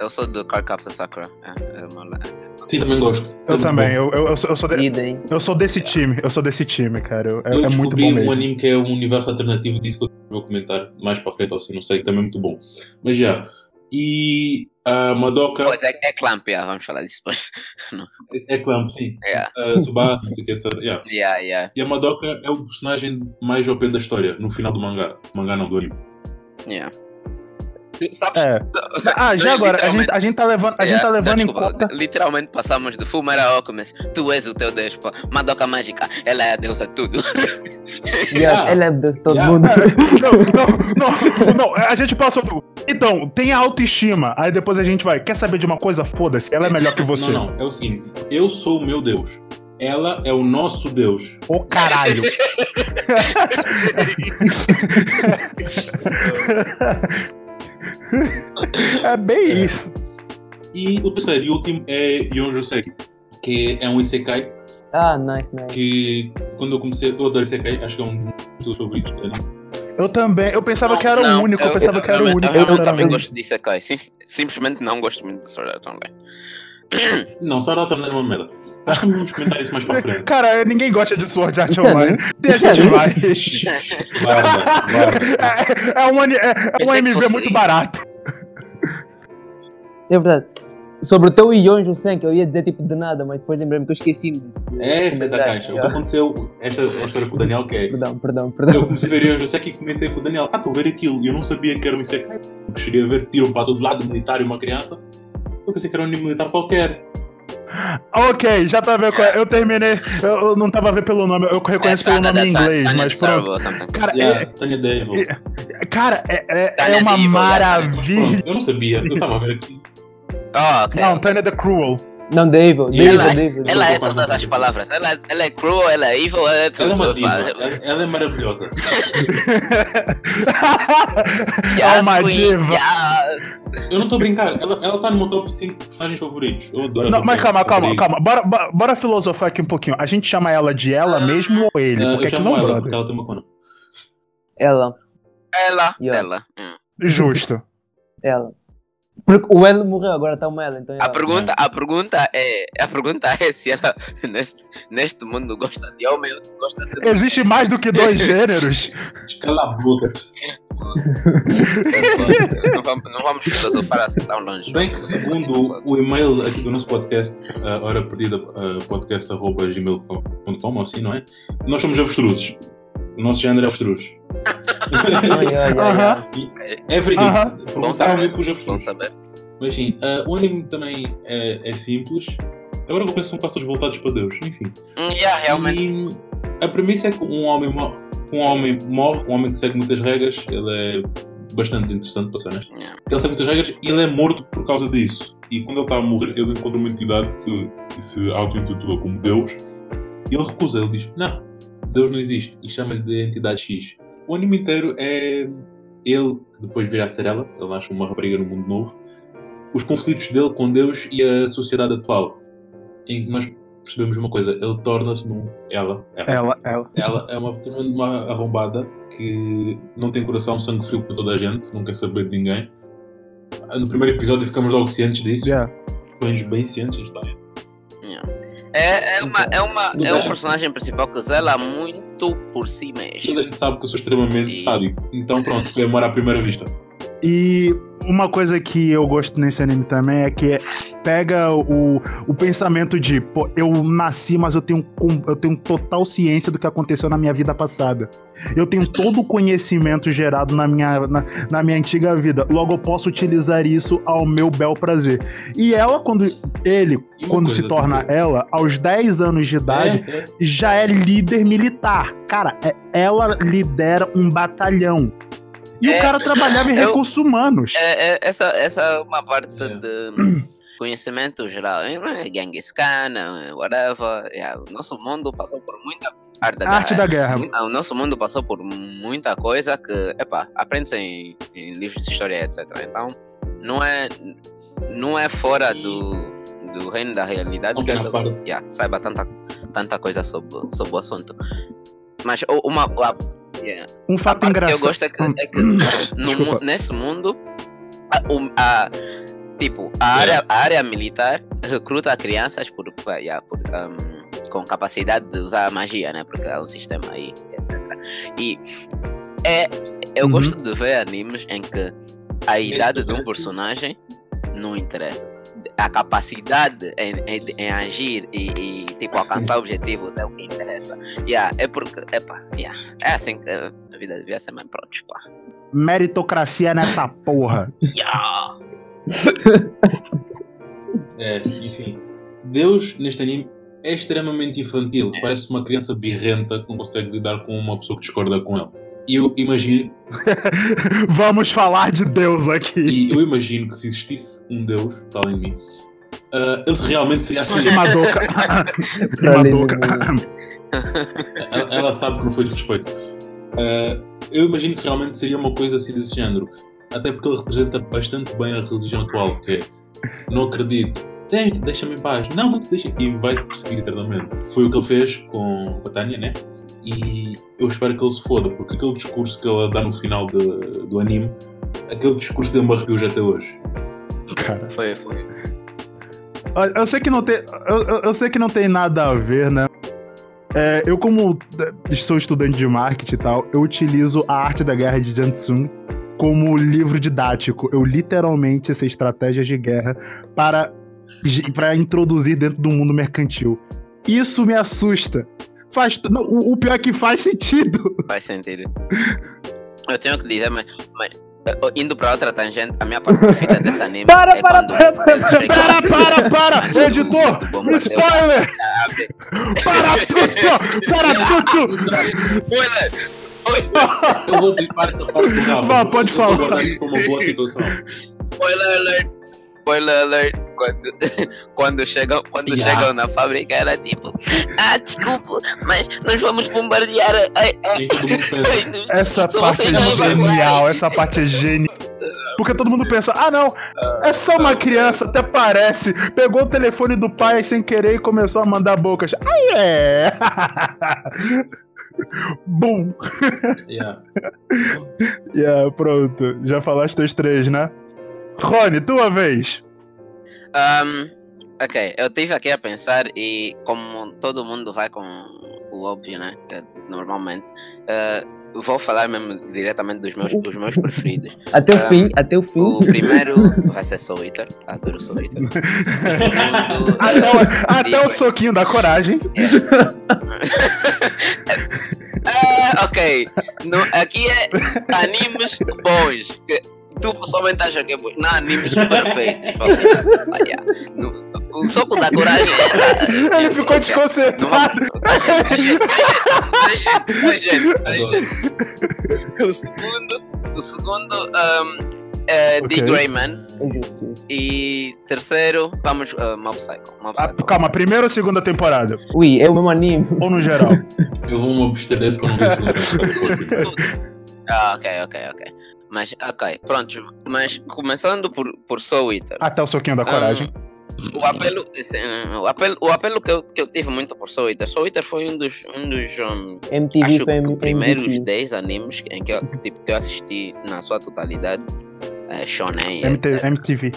Eu sou do Car Capsa Sakura. É, é sim, também gosto. Eu É também, eu, eu, eu sou, eu, sou de- eu sou desse time, eu sou desse time, cara. eu- É, Eu é muito descobri bom um mesmo. anime que é um universo alternativo disso que eu vou comentar mais para frente, ou assim, não sei, que também é muito bom. Mas já. E a Madoka Pois é, é Clamp, yeah, vamos falar disso depois. é, é Clamp, sim. Yeah. Uh, Tsubasa, o que, etc. Yeah. Yeah, yeah, E a Madoka é o personagem mais OP da história, no final do mangá. Mangá não, do anime. yeah. Sabes? É. Ah, já agora, a gente, a gente tá levando, a gente tá Yeah, levando em desculpa, conta. Literalmente passamos de Fumara Alchemist, tu és o teu deus, pô. Madoka Mágica, ela é a deusa de tudo. Yeah, ela é de todo Yeah. mundo. Não, não, não, não, a gente passou do. Então, tem a autoestima. Aí depois a gente vai. Quer saber de uma coisa? Foda-se, ela é melhor que você. Não, não, é o seguinte: eu sou o meu Deus. Ela é o nosso Deus. Ô caralho. é bem isso. E o terceiro e último é Yonjo Seki, que é um Isekai Ah, nice, nice. que quando eu comecei, eu adoro Isekai, acho que é um dos meus favoritos. né? Eu também. Eu pensava Não, que era não, o único. Eu, pensava que era o único. Eu, Era- também gosto de Isekai. Sim, simplesmente não gosto muito de Sword Art Online. Não, só Art Online é uma merda. Vamos comentar isso mais para frente. Cara, ninguém gosta de Sword Art Sério? Online. Tem a gente Sério? vai. É, é um, é, é um MV fosse- muito barato. É verdade. Sobre o teu Yonjo Sen, que eu ia dizer tipo de nada, mas depois lembrei-me que eu esqueci-me. de É, comentar. da caixa. O que aconteceu, esta é a história com o Daniel, que é. Perdão, perdão, Eu perdão. comecei a ver Yonjo Seki e comentei com o Daniel. Ah, estou a ver aquilo. E eu não sabia que era um Isekai. Porque cheguei a ver tiro para todo lado, militar e uma criança. Eu pensei que era um militar qualquer. Ok, já tá vendo. é. Eu terminei. Eu, eu não tava vendo pelo nome, eu reconheço pelo nome em inglês, mas pronto. Yeah, Cara, Devil. é, cara, é, é, é uma maravilha. Eu não sabia. Eu estava a ver aqui. Oh, ok. Não, Tanya the Cruel. Não, Devil, E Devil, ela- Devil. Ela é todas as palavras. Ela, ela é cruel, ela é evil, ela é tudo. Ela é uma diva. Ela, ela é maravilhosa. é Yes, uma queen, diva. yes. Eu não estou a brincar. Ela, ela tá no meu top 5 personagens favoritos. Eu adoro Não, mas calma, calma, calma. Bora, bora, bora filosofar aqui um pouquinho. A gente chama ela de ela mesmo ou ele? Ah, Porque eu aqui chamo não, ela brother. porque ela tem uma cona. Ela, Ela, ela. hum. Justo. ela. Porque o L morreu, agora está uma ela, então A pergunta, a pergunta é, a pergunta é se ela neste, neste mundo gosta de homem ou gosta de Existe mais do que dois gêneros. Cala a boca. não, vamos, não vamos filosofar assim tão Se longe. bem que, segundo o e-mail aqui do nosso podcast, uh, hora perdida, uh, podcast.gmail.com, ou assim, não é? Nós somos avestruzes. O nosso género é avestruz. Ai. É verídico. Perguntaram-me saber. Bom saber. Mas sim, uh, o anime também é, é simples. Agora que eu penso, são quase todos voltados para Deus. Enfim. Hum, yeah, realmente. E a premissa é que um homem, um homem morre, um homem que segue muitas regras, ele é bastante interessante, para ser honesto. Yeah. Ele segue muitas regras e ele é morto por causa disso. E quando ele está a morrer, ele encontra uma entidade que, que se auto-intitula como Deus e ele recusa. Ele diz: Não, Deus não existe. E chama-lhe de entidade X. O anime inteiro é ele, que depois virá a ser ela, ele nasce uma rapariga no mundo novo, os conflitos dele com Deus e a sociedade atual. Em que nós percebemos uma coisa: ele torna-se num. Ela, ela, Ela, ela. ela é uma, uma arrombada que não tem coração, sangue frio para toda a gente, não quer saber de ninguém. No primeiro episódio ficamos logo cientes disso, Yeah. ficamos bem cientes. Tá? É, é, uma, é, uma, é um personagem principal que zela muito por si mesmo. Toda a gente sabe que eu sou extremamente E- sádico, então pronto, foi amor à primeira vista. E uma coisa que eu gosto nesse anime também é que pega o, o pensamento de, pô, eu nasci, mas eu tenho, eu tenho total ciência do que aconteceu na minha vida passada. Eu tenho todo o conhecimento gerado na minha, na, na minha antiga vida. Logo, eu posso utilizar isso ao meu bel prazer. E ela, quando ele, quando se torna tipo, ela, aos 10 anos de idade, é, é, já é líder militar. Cara, é- ela lidera um batalhão. E É, o cara trabalhava em eu- recursos humanos. É, é, essa, essa é uma parte É. de conhecimento geral. É Genghis Khan, é, whatever. Yeah, o nosso mundo passou por muita arte da arte guerra. da guerra. O nosso mundo passou por muita coisa que, epá, aprende-se em, em livros de história, etc. Então, não é, não é fora do, do reino da realidade Não que par. yeah, saiba tanta, tanta coisa sobre, sobre o assunto. Mas uma, a, yeah, Um a fato parte que eu engraçado. gosto é que, é que no nesse mundo, a, o- a- tipo, a área, a área militar recruta crianças por, yeah, por, um, com capacidade de usar magia, né? Porque é um sistema aí, etc. E é, eu Uhum. gosto de ver animes em que a idade de um personagem não interessa. A capacidade em, em- em agir e, e, tipo alcançar objetivos é o que interessa. Yeah, é porque epa, yeah, é assim que a vida devia ser mais pronto. Pá. Meritocracia nessa porra. Yeah. é, enfim. Deus, neste anime, é extremamente infantil. Parece uma criança birrenta que não consegue lidar com uma pessoa que discorda com ele. E eu imagino, Vamos falar de Deus aqui. e eu imagino que se existisse um Deus, além de mim, ah, ele realmente seria assim. E Madoka. e Madoka. ela, ela sabe que não foi de respeito. Ah, eu imagino que realmente seria uma coisa assim desse género. Até porque ele representa bastante bem a religião atual, que é não acredito, Deixa- deixa-me em paz, não, não te deixa e vai te perseguir eternamente. Foi o que ele fez com a Tânia, né? E eu espero que ele se foda, porque aquele discurso que ela dá no final de- do anime, aquele discurso deu-me arrepios até hoje. Cara. Foi, foi. Olha, Eu sei que não tem. Eu, eu- sei que não tem nada a ver, né? É, eu, como eh, sou estudante de marketing e tal, eu utilizo a arte da guerra de Jansung como livro didático. Eu literalmente sei estratégias de guerra para, para introduzir dentro do mundo mercantil. Isso me assusta. Faz, não, o, o pior é que faz sentido. Faz sentido. Eu tenho que dizer, mas, mas eh, indo para outra tangente, a minha parte preferida desse anime. Para, é para, para, para, Para, assim, para, para! do- Editor! do bombardeio. Spoiler! Para tudo! Para tudo! Spoiler! Eu vou bipar essa parte do. Vá, pode falar. para. Spoiler alert! Spoiler alert! Quando, quando, chegam, quando Yeah. chegam na fábrica, era tipo: Ah, desculpa, mas nós vamos bombardear. Essa parte é genial, essa parte é genial. Porque todo mundo pensa, ah não, é só uma criança, até parece. Pegou o telefone do pai sem querer e começou a mandar bocas. Ai é! Bum! yeah. Yeah, pronto, já falaste os três, né? Rony, tua vez. Ahm, ok, eu estive aqui a pensar e como todo mundo vai com o óbvio, né? que Normalmente, eh, vou falar mesmo diretamente dos meus, dos meus preferidos. Até o Ah, fim, até o fim. O primeiro vai ser Soul Eater, adoro Soul Eater. O segundo, Até o, até o soquinho da coragem. Ah, ok. No, aqui é animes bons. Tu pessoalmente acha que é bom. Não, animes perfeitos. ok. Ah, yeah. No- o soco da coragem era. Ele ficou desconcertado. O segundo, o segundo um, é Ok. The Greyman. É. E terceiro, vamos, uh, Mob Psycho. Mob Ah, Psycho. calma, primeira ou segunda temporada? Ui, é o mesmo anime. Ou no geral? Eu vou me abster desse para não ver se não Ah, ok, ok, ok. Mas, ok, pronto. Mas começando por, por Soul Eater. Até o soquinho da coragem. O apelo, o apelo, o apelo que, eu, que eu tive muito por Soul Eater. Soul Eater foi um dos, um dos um, MTV acho que primeiros MVP. 10 animes em que eu, que, tipo, que eu assisti na sua totalidade. É, shonen. MT. MTV.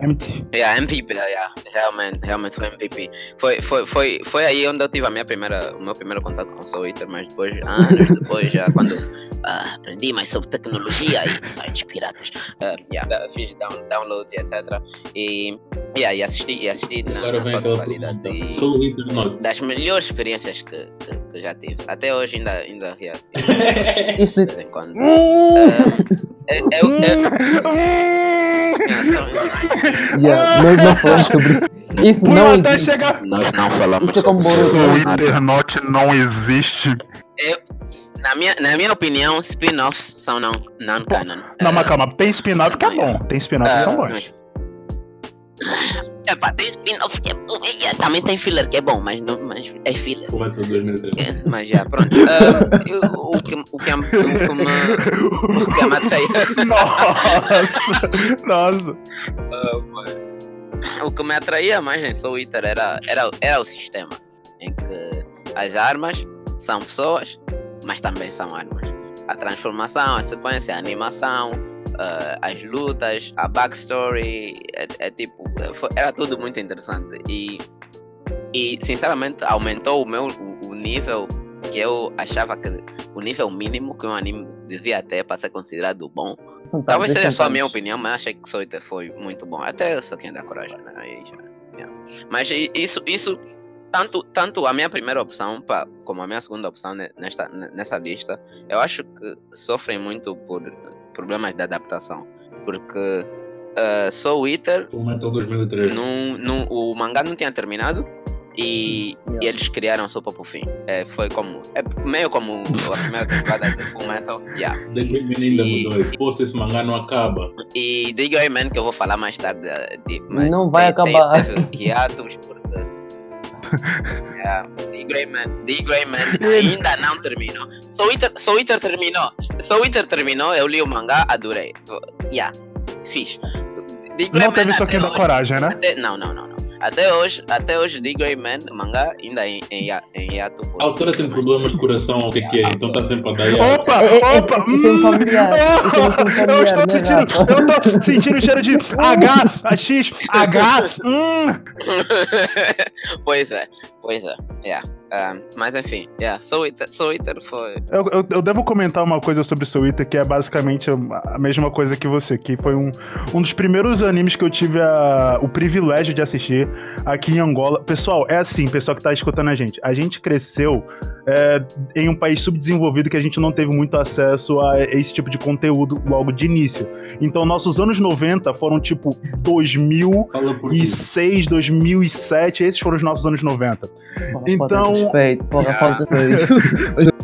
MT. Yeah, MVP, yeah, realmente, realmente foi MVP. Foi, foi, foi, foi aí onde eu tive a minha primeira, o meu primeiro contato com Soul Eater, mas depois, anos depois, já quando ah, aprendi mais sobre tecnologia e sites piratas, ah, yeah, fiz down, downloads e etc. E, yeah, e assisti, e assisti na, Agora na sua totalidade. E o das melhores experiências que, que, que já tive. Até hoje ainda, ainda, yeah, ainda de vez em quando. É, é, é, hum. é, só- Yeah, nós não falamos sobre isso. Isso Fui não até existe. chegar. nós não falamos Isso é como sobre Boruto. O Eater. Internet não existe. Na minha, na minha opinião, spin-offs são não. Não, Eh, mas calma, tem spin-off que é bom. Tem spin-off que são bons. Epá, tem spin-off que é bom. eh, Também tem filler que é bom, mas, não, mas é filler. Comenta 2003. Eh, Mas já, pronto. Eh, eu- o, que, o, que, me- o, que me, o que me atraía. Nossa! Nossa! o que me atraía mais em Soul Eater era, era, era o sistema. Em que as armas são pessoas, mas também são armas. A transformação, a sequência, a animação, eh, as lutas, a backstory, é, é tipo, foi- era tudo muito interessante. E, e sinceramente aumentou o meu o, o nível que eu achava que o nível mínimo que um anime devia ter para ser considerado bom. São Talvez seja só a minha opinião, mas achei que Soita foi muito bom. Até eu sou quem dá coragem, né? Aí já, yeah. Mas isso, isso tanto, tanto a minha primeira opção pa, como a minha segunda opção ne- nesta, ne- nessa lista, eu acho que sofrem muito por problemas de adaptação. Porque uh, Soul Eater, Comenta 2003. não, não, o mangá não tinha terminado. E, Yeah. e eles criaram só para o fim. É, foi como. É meio como a primeira temporada de Full Metal. Yeah. The Great Man ainda E- mudou. Se esse mangá não acaba. E The Grey Man, que eu vou falar mais tarde. eh, de- mas Não vai tem- tem- acabar. Teve hiatos porque. Yeah, The Grey Man, The Grey Man ainda não terminou. Soul Eater, Soul Eater terminou. Soul Eater terminou, eu li o mangá, adorei. Yeah, fiz. The Grey Não teve Man soquinho da coragem, né? até- não, não, não. Até hoje, até hoje, The Grey Man, mangá, ainda em, em, em hiato. A autora tem problemas de coração, o que é que é? Então está sempre a dar. Opa! É, é, é, Opa! isso é um familiar, isso é um familiar, Eu estou né, sentindo, eu tô sentindo o cheiro de H, X, H, hum. pois é, pois é. Yeah. Um, mas enfim, yeah, Soul Eater, Soul Eater foi. Eu, eu, eu devo comentar uma coisa sobre Soul Eater que é basicamente a mesma coisa que você, que foi um, um dos primeiros animes que eu tive a- o privilégio de assistir aqui em Angola. Pessoal, é assim, pessoal que tá escutando a gente. A gente cresceu é, em um país subdesenvolvido que a gente não teve muito acesso a esse tipo de conteúdo logo de início. Então, nossos anos 90 foram tipo 2000 Fala por ti. 2006, 2007, esses foram os nossos anos 90. Porra, Então- respeito, porra, Yeah. falta de respeito.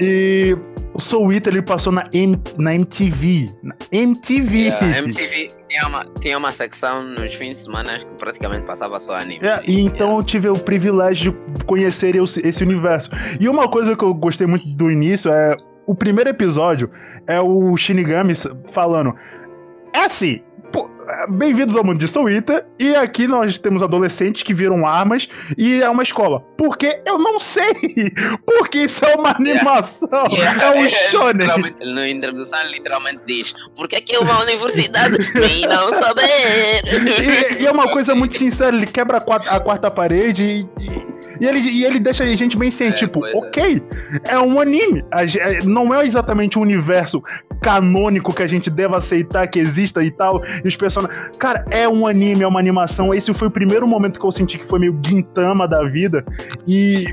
E o Soul Eater ele passou na, M, na MTV. Na MTV. Yeah, MTV tinha uma, tinha uma secção nos fins de semana que praticamente passava só anime. É, e então eu tive o privilégio de conhecer esse, esse universo. E uma coisa que eu gostei muito do início é. O primeiro episódio é o Shinigami falando. É assim. É, Bem-vindos ao mundo de Eater. E aqui nós temos adolescentes que viram armas e é uma escola. Porque eu não sei. Porque isso é uma animação. Yeah, É um ele shonen. Na introdução literalmente diz Por que que eu vou à universidade? Nem não saber E, e é uma coisa muito sincera, ele quebra a quarta, a quarta parede e, e- e ele, e ele deixa a gente bem ciente, É, tipo, é. ok, é um anime, a é- não é exatamente o universo canônico que a gente deve aceitar que exista e tal, e os personagens... Cara, é um anime, é uma animação, esse foi o primeiro momento que eu senti que foi meio Gintama da vida, e...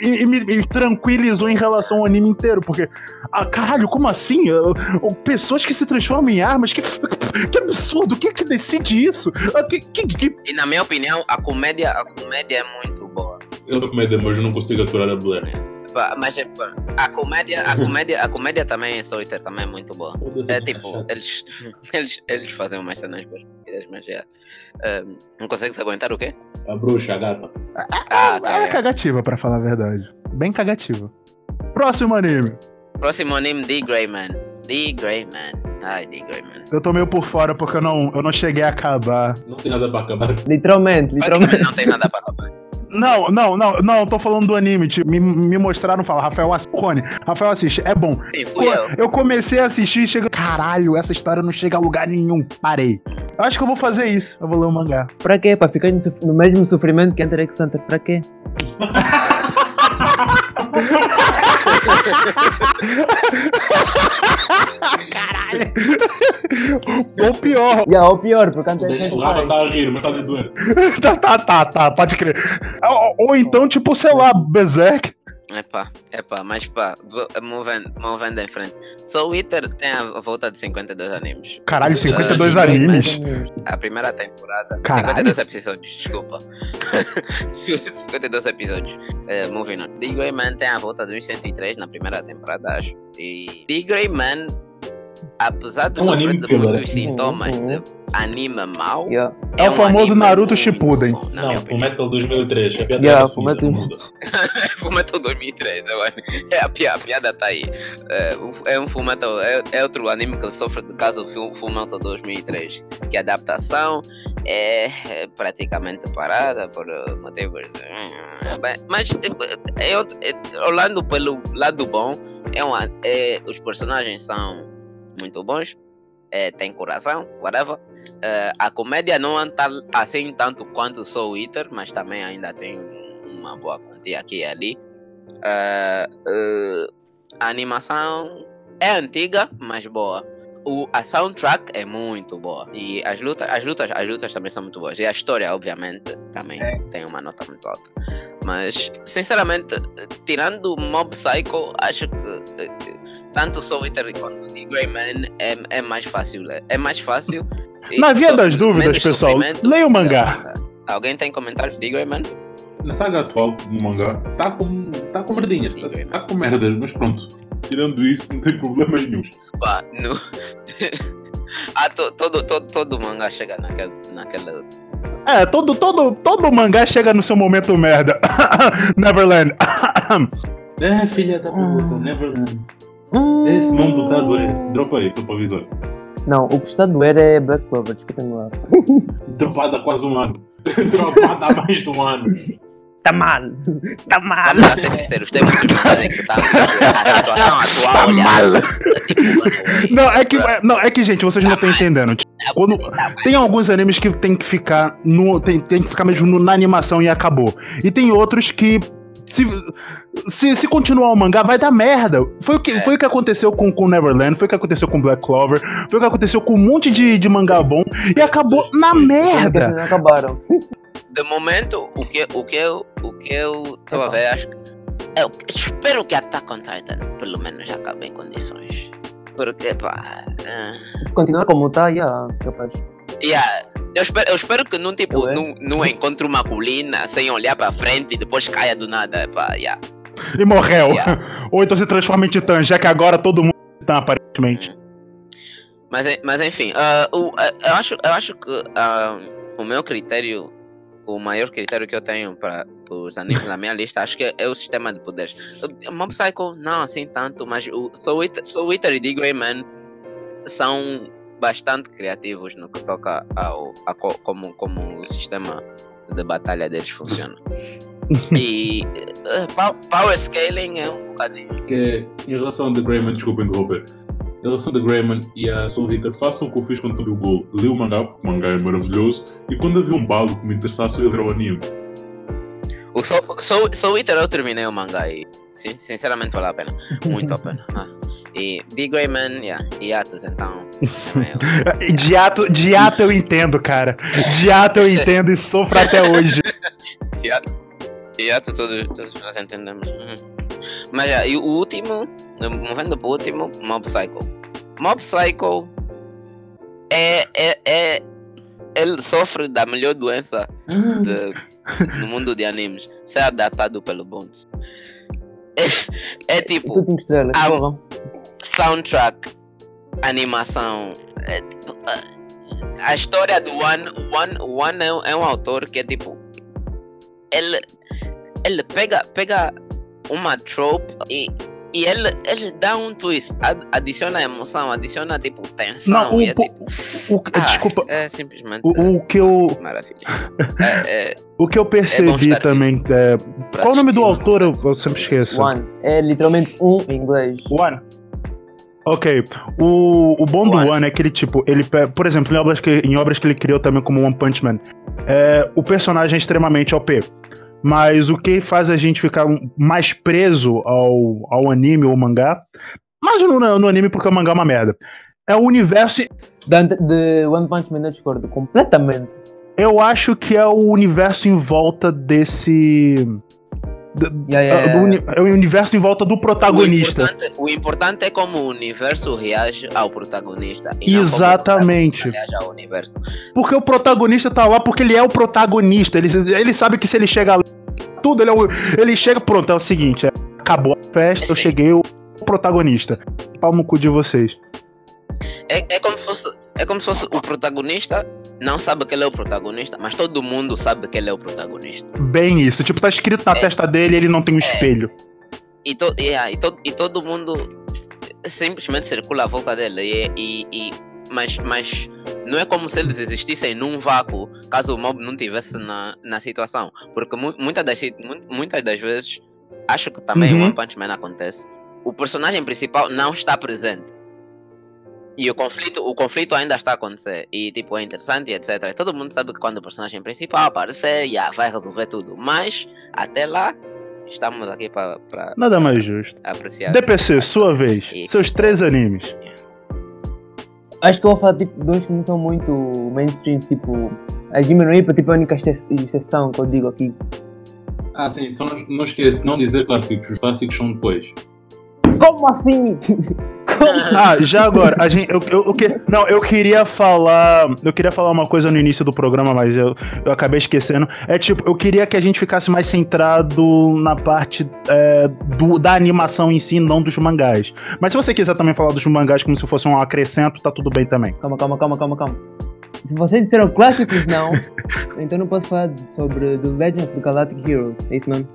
e, e me, me tranquilizou em relação ao anime inteiro, porque, ah, caralho, como assim? Eu- eu- pessoas que se transformam em armas? Que, que absurdo! Quem é que decide isso? Ah, que- que- que E na minha opinião, a comédia, a comédia é muito boa. Eu sou comédia, mas eu não consigo aturar a Blair. Pá, Mas é, pá, a comédia, a comédia, a comédia também Eater também é muito boa. É tipo, eles, eles, eles fazem umas cenas boas, mas é. Ahm, não consegue se aguentar o quê? A bruxa, a gata. Ah, ela é cara. cagativa, pra falar a verdade. Bem cagativa. Próximo anime. Próximo anime, The Grey Man. The Grey Man. Ai, The Grey Man. Eu tô meio por fora porque eu não, eu não cheguei a acabar. Não tem nada para acabar. Literalmente, literalmente. não tem nada pra acabar. Não, não, não, não, eu tô falando do anime. Tipo, me, me mostraram falar, Rafael assiste. Cone, Rafael assiste, é bom. Sim, eu. eu comecei a assistir e chega. Caralho, essa história não chega a lugar nenhum. Parei. Eu acho que eu vou fazer isso. Eu vou ler o mangá. Pra quê? Pra ficar no, no mesmo sofrimento que Hunter x Hunter. Pra quê? Ou pior. Yeah, ou pior, porque Hunter x O Rafa a rir, mas está a doer. tá, tá, tá, tá, pode crer. Ou, ou então, tipo, sei lá, Berserk. Epá, epá, mas pá, movendo, movendo em frente. Soul Eater tem a volta de 52 animes. Caralho, Uh, 52 The Grey Man, animes. A primeira temporada. Caralho. 52 episódios, desculpa. 52 episódios. Eh, moving on. The Grey Man tem a volta de 103 na primeira temporada, acho. E The Grey Man, apesar de É um sofrer de muitos sintomas Uhum. de anime mau, Yeah. É o um famoso Naruto muito Shippuden. bom, Não, minha o opinião. Metal 2003. A piada Yeah, Fullmetal- suíça, não muda. Fullmetal 2003, eu acho. É, a, piada, a piada tá aí. É, é um Fullmetal, é, é outro anime que sofre do caso Full- Fullmetal 2003, que a adaptação é, é praticamente parada por uh, motivos. hum, Mas é, é outro- é- olhando pelo lado bom, é um, é, os personagens são muito bons, é, tem coração, whatever. É, a comédia não está assim tanto quanto Soul Eater, mas também ainda tem uma boa quantia aqui e ali. É, é, a animação é antiga, mas boa. O, a soundtrack é muito boa. E as lutas, as lutas, as lutas também são muito boas. E a história, obviamente, também tem uma nota muito alta. Mas, sinceramente, tirando Mob Psycho, acho que tanto Soul Eater quanto The Grey Man é, é mais fácil. É, é mais fácil. Na via das dúvidas, pessoal, leia o mangá. Alguém tem comentários de The Grey Man? Na saga atual do mangá, está com, tá com merdinhas. Está tá com merdas, mas pronto. Tirando isso, não tem problemas nenhum. Pá, no... ah, to, todo, todo, todo mangá chega naquele, naquela. É, todo, todo, todo mangá chega no seu momento merda. Neverland. É, filha da puta, Neverland. Esse nome do dado é. Dropa aí, só para avisar. Não, o que está a doer é Black Clover, desculpem lá. Dropada há quase um ano. Dropada há mais de um ano. Tá mal! Tá mal! Vamos lá ser sinceros, tem muitos em que tá, a situação atual. Tá olha, mal. tipo, mano, Não, é que, é- não, é que, gente, vocês não estão entendendo. Quando, tem alguns animes que tem que ficar no, tem, tem que ficar mesmo no- na animação e acabou. E tem outros que se, se, se continuar o mangá vai dar merda. Foi o que, É. foi o que aconteceu com, com Neverland, foi o que aconteceu com Black Clover, foi o que aconteceu com um monte de, de mangá bom e acabou na merda. não acabaram. De momento, o que, o que eu o que eu estou a ver, acho que. Eu espero que Attack on Titan pelo menos acabe em condições. Porque, pá. ah, Se continuar como está, yeah, capaz. Yeah. Eu espero, eu espero que não, tipo, é? não, não encontre uma colina sem olhar para frente e depois caia do nada. Pá, yeah. E morreu. Yeah. Ou então se transforma em titã, já que agora todo mundo é titã, aparentemente. Mas, en- mas enfim, o- ah, eu, acho, eu acho que ah, o meu critério, o maior critério que eu tenho para os animes na minha lista, acho que é, é o sistema de poderes. O Mob Psycho, não assim tanto, mas o Soul Eater, Soul Eater e The Grey Man são bastante criativos no que toca ao, a co- como, como o sistema de batalha deles funciona. e pow- power scaling é um bocadinho. Que em relação a The Greyman, desculpa interromper. Em relação a The Greyman e a Soul Eater, façam o que eu fiz quando tomei o gol. Li o mangá, porque o mangá é maravilhoso, e quando havia um balo que me interessasse, eu ia ver o anime. O Soul, Soul, Soul Eater eu terminei o mangá e sin- sinceramente vale a pena. Muito a pena. Ah. E The Grey Man, yeah, e Atos então. De ato, de ato eu entendo, cara. De ato eu entendo e sofro até hoje. E yeah, todos, todos nós entendemos. Uhum. Mas yeah, e o último, movendo para o último, Mob Psycho. Mob Psycho é, é, é. Ele sofre da melhor doença de- no mundo de animes. Ser adaptado pelo Bones. É, é tipo Tudo 5 estrelas, Ah, porra. Soundtrack, animação. é tipo, a- a história do One, One, One é, um- é um autor que é tipo. Ele, ele pega, pega uma trope e, e ele, ele dá um twist, ad- adiciona emoção, adiciona tipo tensão. Não, o e é, po- tipo, o- ah, desculpa. É simplesmente O, o que eu, maravilha. É, é, o que eu percebi estar também. é, qual o nome do autor? Eu, eu sempre esqueço. One. É literalmente um em inglês. One. Ok. O, o bom do One. É que ele, tipo, ele, por exemplo, em obras que, em obras que ele criou também como One Punch Man, é, o personagem é extremamente OP. Mas o que faz a gente ficar mais preso ao, ao anime ou mangá, mas no, no anime porque o mangá é uma merda, é o universo. Da- De One Punch Man eu discordo completamente. Eu acho que é o universo em volta desse. Do- Yeah, yeah, do yeah. uni- é o universo em volta do o, protagonista. importante, o importante é como o universo reage ao protagonista. e não como o Exatamente. protagonista reage ao universo. Porque o protagonista tá lá porque ele é o protagonista. Ele, ele sabe que se ele chega lá, tudo, ele, é o- ele chega, pronto, é o seguinte: é, acabou a festa, eu Sim. cheguei o protagonista. Pau no cu de vocês. É, é, como se fosse, é como se fosse o protagonista não sabe que ele é o protagonista, mas todo mundo sabe que ele é o protagonista. Bem isso. Tipo, tá escrito na É. testa dele ele não tem um espelho. E, to, e, ah, e, to, e todo mundo simplesmente circula à volta dele. E, e, e- mas, mas não é como se eles existissem num vácuo caso o mob não estivesse na, na situação. Porque mu, muitas, das, muitas das vezes, acho que também Uhum. o One Punch Man acontece, o personagem principal não está presente. E o conflito, o conflito ainda está a acontecer. E tipo, é interessante e etc. E todo mundo sabe que quando o personagem principal aparecer, já vai resolver tudo. Mas até lá, estamos aqui para Nada mais justo. apreciar. DPC, sua vez. E- Seus três animes. Acho que eu vou falar tipo dois que não são muito mainstream, tipo. A Jimmy no Hippo, tipo, a única exce- exceção que eu digo aqui. Ah, sim, só não, não esquece, não dizer clássicos, os clássicos são depois. Como assim? Ah, já agora, a gente, eu, eu, eu que- não, eu queria falar, eu queria falar uma coisa no início do programa, mas eu, eu acabei esquecendo. É tipo, eu queria que a gente ficasse mais centrado na parte é, do- da animação em si, não dos mangás. Mas se você quiser também falar dos mangás como se fosse um acrescento, tá tudo bem também. Calma, calma, calma, calma, calma. Se vocês disseram clássicos não, então não posso falar sobre The Legend of the Galactic Heroes. É isso mesmo?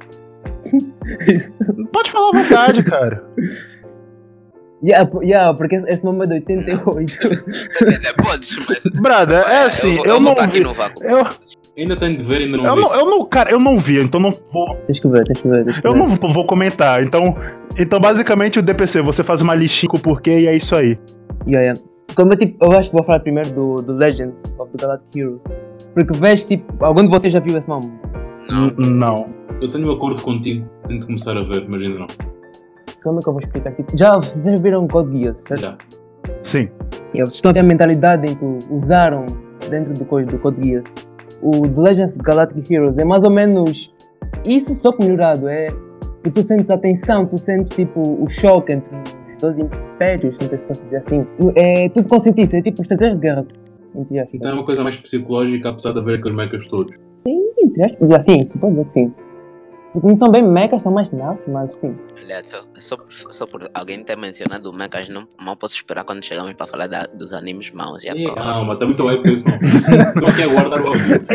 É isso. Pode falar à vontade, cara. Yeah, yeah, porque esse momento é de 88. Podes, mas. Brada, é assim, vou- eu, vou não vi. no vácuo. Eu, Ainda tenho de ver, ainda não eu, vi. não, eu não, cara, eu não vi, então não vou, Tens que ver, tens que ver. Tens que eu ver. não vou, comentar. Então, então, basicamente, o DPC, você faz uma listinha com o porquê e é isso aí. Yeah, yeah. Como eu, tipo, eu acho que vou falar primeiro do, do Legends of the Galactic Heroes. Porque vês, tipo, algum de vocês já viu esse nome? Não. Não. Eu tenho um acordo contigo, tenho de começar a ver, mas ainda não. Como é que eu vou explicar? Tipo, já vocês viram Code Geass, certo? Já. Sim. Eles estão a ter a mentalidade em que usaram dentro do, co- do Code Geass. O The Legends of Galactic Heroes é mais ou menos isso, só que melhorado. É que tu sentes a tensão, tu sentes tipo o choque entre os dois impérios, não sei se posso dizer assim. É tudo com cientista, é tipo estratégia de guerra. Entre aspas. Então é uma coisa mais psicológica, apesar de haver aqueles mechas todos. Entre aspas, assim, se pode dizer que sim. Não são bem mechas, são mais naves, mas sim. Aliás, só, só, por, só por alguém ter mencionado o Mechas, não mal posso esperar quando chegamos para falar da- dos animes maus. Ih, pô. Calma, está muito hype mano. Estou aqui a guardar o áudio.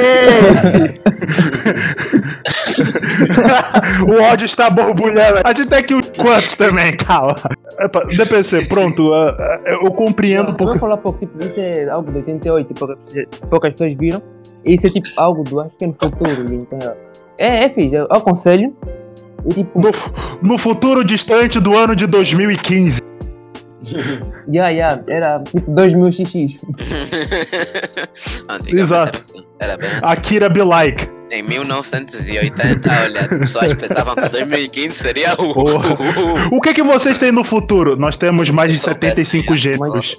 o ódio está borbulhando. A gente tem aqui os quantos também, calma. Epa, DPC, pronto. uh, uh, eu compreendo Eu vou falar pouco, tipo, isso é algo de 88, poucas, pessoas- poucas pessoas viram. E isso é tipo algo do, acho que é no futuro, então é, é fixe, eu aconselho. E tipo, No, no futuro distante do ano de 2015. yeah, yeah, era tipo 2000 xx. Antigamente Exato. Era, assim, era bem assim. Akira be like. Em 1980, olha, as pessoas pensavam que 2015 seria o. O que, que vocês têm no futuro? Nós temos mais de Se soubesse, 75 já. gêneros.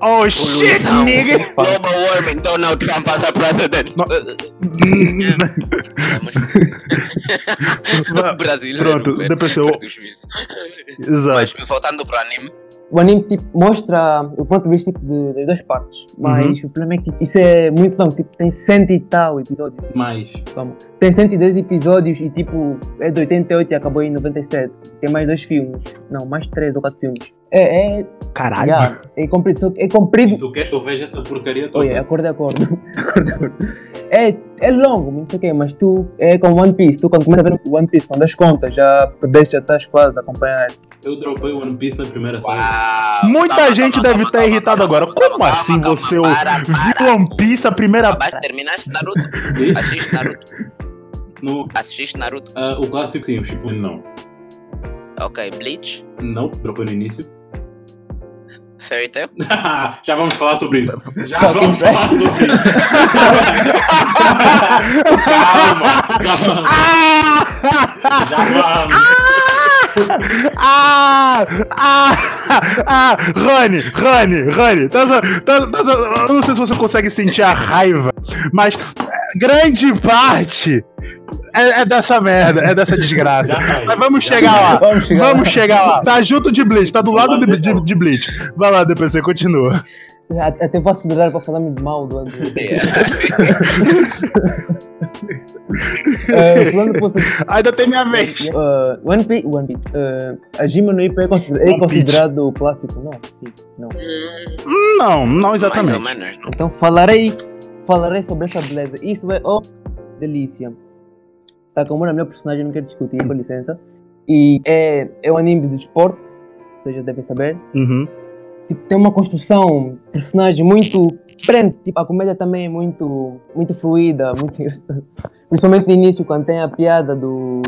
Oh shit, nigga! Global warming, Donald Trump as a president. No- Brasileiro. Pronto, depois eu- vídeos. Mas Exato. voltando para o anime, O anime tipo, mostra o ponto de vista tipo, de- das duas partes. Mas o problema é que tipo, isso é muito longo. Tipo, tem cento e tal episódios. Mais. Calma. Tem 110 episódios e tipo, é de 88 e acabou em 97. Tem mais dois filmes. Não, mais três ou quatro filmes. É, é, Caralho. yeah, é comprido. É comprido. Tu queres que eu veja essa porcaria toda? Oi, acordo é acordo. é. É, longo, muito ok, mas tu é como One Piece. Tu quando começa a ver o One Piece, quando das contas, já perdeste, já estás quase a acompanhar. Eu dropei o One Piece na primeira série. Uau, Muita calma, gente calma, deve estar calma, agora. Como calma, assim calma, você viu para. One Piece a primeira. Terminaste Naruto? Assiste Naruto. no, Assististe Naruto? ah, o clássico sim, o Shippuden não. Ok, Bleach, Não, dropei no início. Fairy Tail. Já vamos falar sobre isso. Já vamos falar sobre isso. calma, calma. Já vamos. Ah! Ah! Ah! Rony, Rony, Rony, tá só- tá- tá só- eu não sei se você consegue sentir a raiva, mas é, grande parte é, é dessa merda, é dessa desgraça. Mas vamos já chegar lá. Vamos chegar Vamos lá. chegar lá. Tá junto de Bleach, tá do lado de, de, de Bleach. Vai lá, depois você continua. Até vou acelerar para falar muito mal do One Piece. Yeah. Que você- Ainda tem minha vez. Uh, One Piece, One Piece. Uh, a Jima no Ippo é, consider- é considerado clássico? Não, não. Não, não Mais ou exatamente. menos, não? Então falarei, falarei sobre essa beleza. Isso é oh, delícia. Takamura é meu personagem, não quero discutir, com licença. E é, é um anime de esporte, vocês já devem saber. Uhum. Tipo, tem uma construção, personagem muito prende. Tipo, a comédia também é muito, muito fluida, muito engraçada. Principalmente no início, quando tem a piada do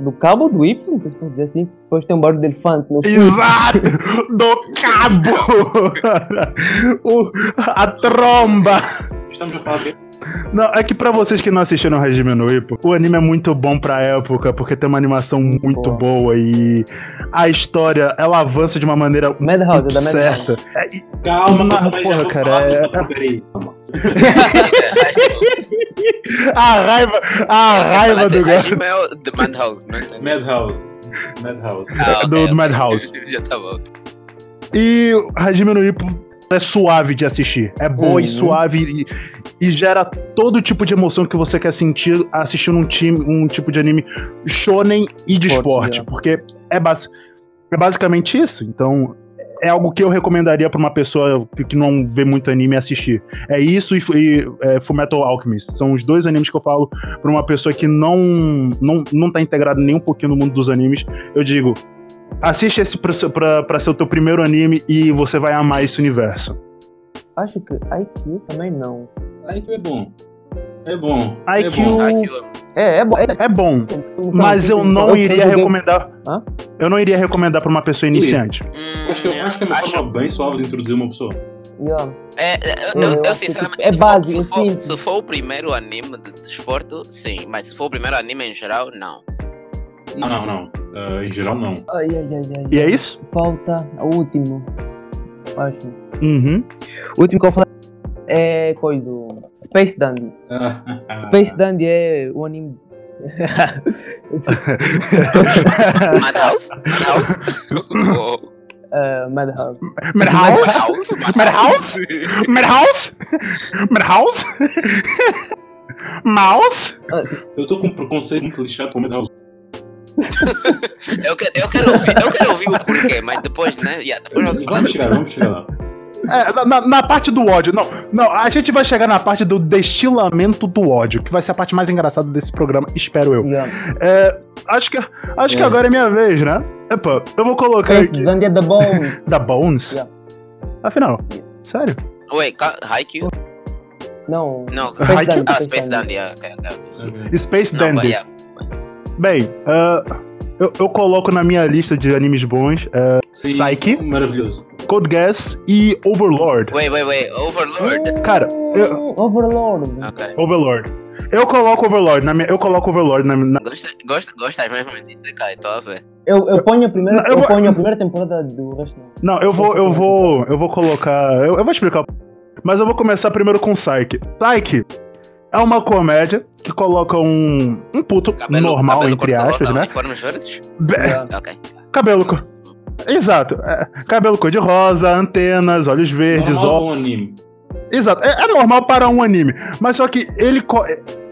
do cabo do Y, não sei se pode dizer assim. Depois tem um barulho de elefante no. Exato! Do cabo! O- a tromba! Estamos a falar de Não, é que pra vocês que não assistiram Hajime no Ippo, o anime é muito bom pra época, porque tem uma animação muito boa. boa e a história, ela avança de uma maneira Madhouse, é muito da Madhouse. certa. É, e- Calma, Mas, já porra, cara, falar é-. Calma. a raiva, a raiva do gato. Hajime é o The Madhouse, não entendi. Madhouse. Madhouse. Ah, do- do. Madhouse. Já tá bom. E Hajime no Ippo é suave de assistir. É boa e Uhum. suave e, e gera todo tipo de emoção que você quer sentir assistindo um time, um tipo de anime shonen e de Esporte, esporte, é. porque é, basi- é basicamente isso. Então, é algo que eu recomendaria pra uma pessoa que- não vê muito anime assistir. É isso e, e é, Fullmetal Alchemist. São os dois animes que eu falo pra uma pessoa que não, não, não tá integrada nem um pouquinho no mundo dos animes. Eu digo, assiste esse pra, ser- pra, pra ser o teu primeiro anime e você vai amar esse universo. Acho que IQ também não. IQ é bom. É bom. IQ É bom. É, é bom. É, É bom, mas eu não iria recomendar. Hã? Eu não iria recomendar pra uma pessoa iniciante. Hum, Acho que, eu acho que é uma acho- forma bem suave de introduzir uma pessoa. Yeah. É, é, eu, Eu eu, eu, acho que, sinceramente, tipo, é se for- básico, se, for, se for o primeiro anime de desporto, sim, mas se for o primeiro anime em geral, não. Não, não, não. Ah, em geral, não. Ai, ai, ai, ai. E é isso? Falta o último. Acho. Uhum. O último que eu vou falar é coisa do Space Dandy. Space Dandy é o anime. Madhouse? Madhouse? Uh, Madhouse. Madhouse? Madhouse? Madhouse? Madhouse? Mouse? Ah. Eu tô com um preconceito muito lixado com o Madhouse. eu, quero, eu, quero ouvir, eu quero ouvir o porquê, mas depois, né? Yeah, depois Vamos chegar, vamos chegar lá. É, na- na, na parte do ódio. Não, não, a gente vai chegar na parte do destilamento do ódio, que vai ser a parte mais engraçada desse programa, espero eu. Yeah. É, acho que, acho que É. agora é minha vez, né? Epa, eu vou colocar Space aqui. Dandy é da Bones. Da Bones? Yeah. Afinal, Yes. sério? Wait, ca- Haikyuu? Não. Não, Space Haikyuu? Dandy. Ah, Space Dandy, yeah, ok, ok. Space Não, but Dandy. yeah. Bem, ah, eu, eu coloco na minha lista de animes bons ah, Sim, Psyche? Maravilhoso. Code Geass e Overlord. Wait, wait, wait, Overlord? Cara, eu- Overlord. Ok. Overlord. Eu coloco Overlord na minha, eu coloco Overlord na, na Gosta, gosta, gostas mesmo disso, cara? Estou a ver. Eu, eu ponho a primeira, Não, eu eu, vou- ponho a primeira temporada do resto não. Não, eu vou, eu vou, eu vou colocar. Eu, eu vou explicar. Mas eu vou começar primeiro com Psyche. Psyche é uma comédia que coloca um, um puto Cabelo, normal, cabelo entre aspas, né? Be- Yeah. Ok. Cabelo. Exato. é, cabelo cor-de-rosa, antenas, olhos verdes, Normal ó. com anime. Exato. É, é normal para um anime. Mas só que ele. co-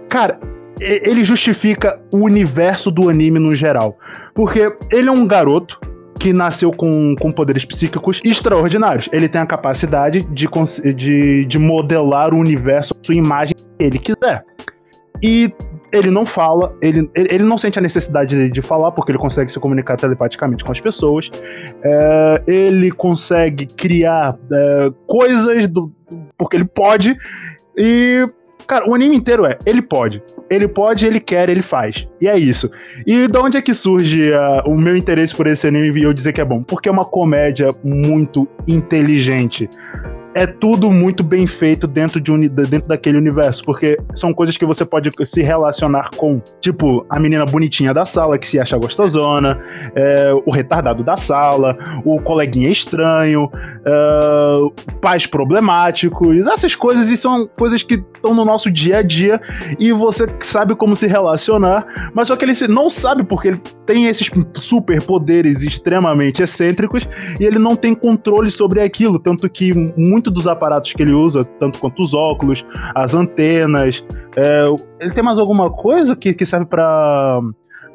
Cara, ele justifica o universo do anime no geral. Porque ele é um garoto que nasceu com, com poderes psíquicos extraordinários. Ele tem a capacidade de, de, de modelar o universo, sua imagem, que ele quiser. E ele não fala, ele, ele ele não sente a necessidade de, de falar, porque ele consegue se comunicar telepaticamente com as pessoas. É, ele consegue criar é, coisas do, porque ele pode. E, cara, o anime inteiro é: ele pode. Ele pode, ele quer, ele faz. E é isso. E de onde é que surge ah, o meu interesse por esse anime e eu dizer que é bom? Porque é uma comédia muito inteligente. É tudo muito bem feito dentro, de uni- dentro daquele universo, porque são coisas que você pode se relacionar com. Tipo, a menina bonitinha da sala que se acha gostosona, é, o retardado da sala, o coleguinha estranho, é, pais problemáticos, essas coisas, e são coisas que estão no nosso dia a dia e você sabe como se relacionar, mas só que ele não sabe porque ele tem esses superpoderes extremamente excêntricos e ele não tem controle sobre aquilo, tanto que muito dos aparatos que ele usa, tanto quanto os óculos, as antenas, é, ele tem mais alguma coisa que, que serve pra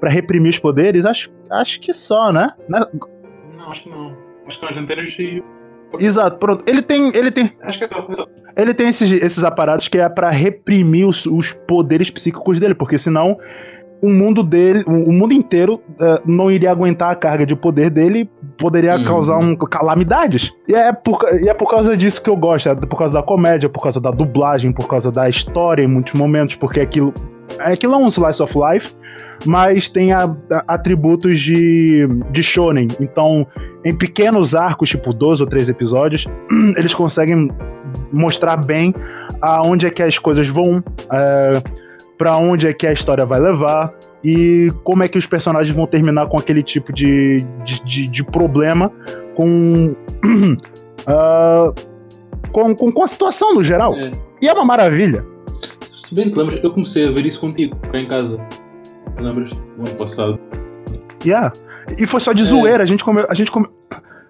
para reprimir os poderes? Acho, acho que só, né? Né? Não, acho que não. Acho que as antenas e. Exato, pronto. Ele tem, ele tem, Acho que é só. é ele tem esses, esses aparatos que é pra reprimir os, os poderes psíquicos dele, porque senão o mundo dele, o, mundo inteiro eh, não iria aguentar a carga de poder dele poderia Uhum. causar um, calamidades. E é, por, e é por causa disso que eu gosto, é por causa da comédia, por causa da dublagem, por causa da história em muitos momentos, porque aquilo, aquilo é um slice of life, mas tem a- a- atributos de, de shonen. Então, em pequenos arcos, tipo 12 ou 13 episódios, eles conseguem mostrar bem aonde é que as coisas vão, é, para onde é que a história vai levar e como é que os personagens vão terminar com aquele tipo de, de, de- de problema com, ah, com, com, com a situação no geral. É. E é uma maravilha. Se bem te lembras, eu comecei a ver isso contigo, cá em casa. Lembras? No ano passado. Yeah. E foi só de É. zoeira. A gente, come, a, gente come,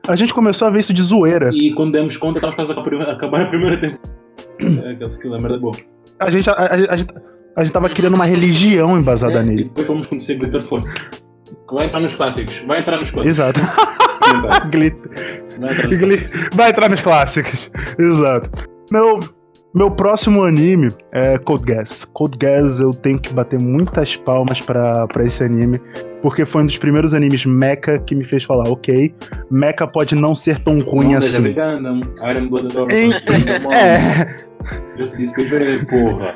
a gente começou a ver isso de zoeira. E quando demos conta, estávamos quase a acabar- a primeira temporada. É, aquela merda boa. A gente, a, a, a gente, a gente tava criando uma religião embasada É, e nele. depois fomos conhecer Glitter Force. Que vai entrar nos clássicos. Vai entrar nos clássicos. Exato. Glitter. Vai entrar Vai entrar nos clássicos. Exato. Meu, meu próximo anime é Code Geass. Code Geass eu tenho que bater muitas palmas pra, pra esse anime, porque foi um dos primeiros animes mecha que me fez falar, ok, mecha pode não ser tão ruim Ondas assim. Gundam, Iron Blood. Em- É, Já te disse que eu porra.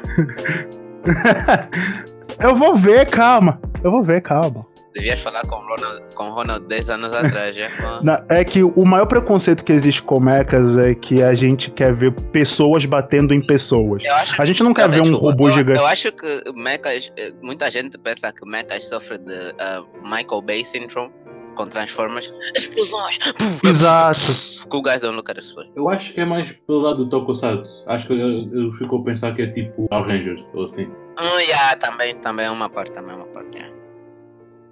eu vou ver, calma. Eu vou ver, calma. Devias falar com Ronald, com Ronald 10 anos atrás, já. É que o maior preconceito que existe com mechas é que a gente quer ver pessoas batendo em pessoas. Eu acho A gente não quer ver um Desculpa, robô eu, gigante. Eu acho que mechas, eh, muita gente pensa que mechas sofre de ah, Michael Bay Syndrome com Transformers. Explosões! Exato. Que o guys don't look at as pessoas. Eu acho que é mais pelo lado do Tokusatsu. Acho que ele, ele ficou a pensar que é tipo Power Rangers ou assim. Hum, yeah, também, também é uma parte, também é uma parte. yeah.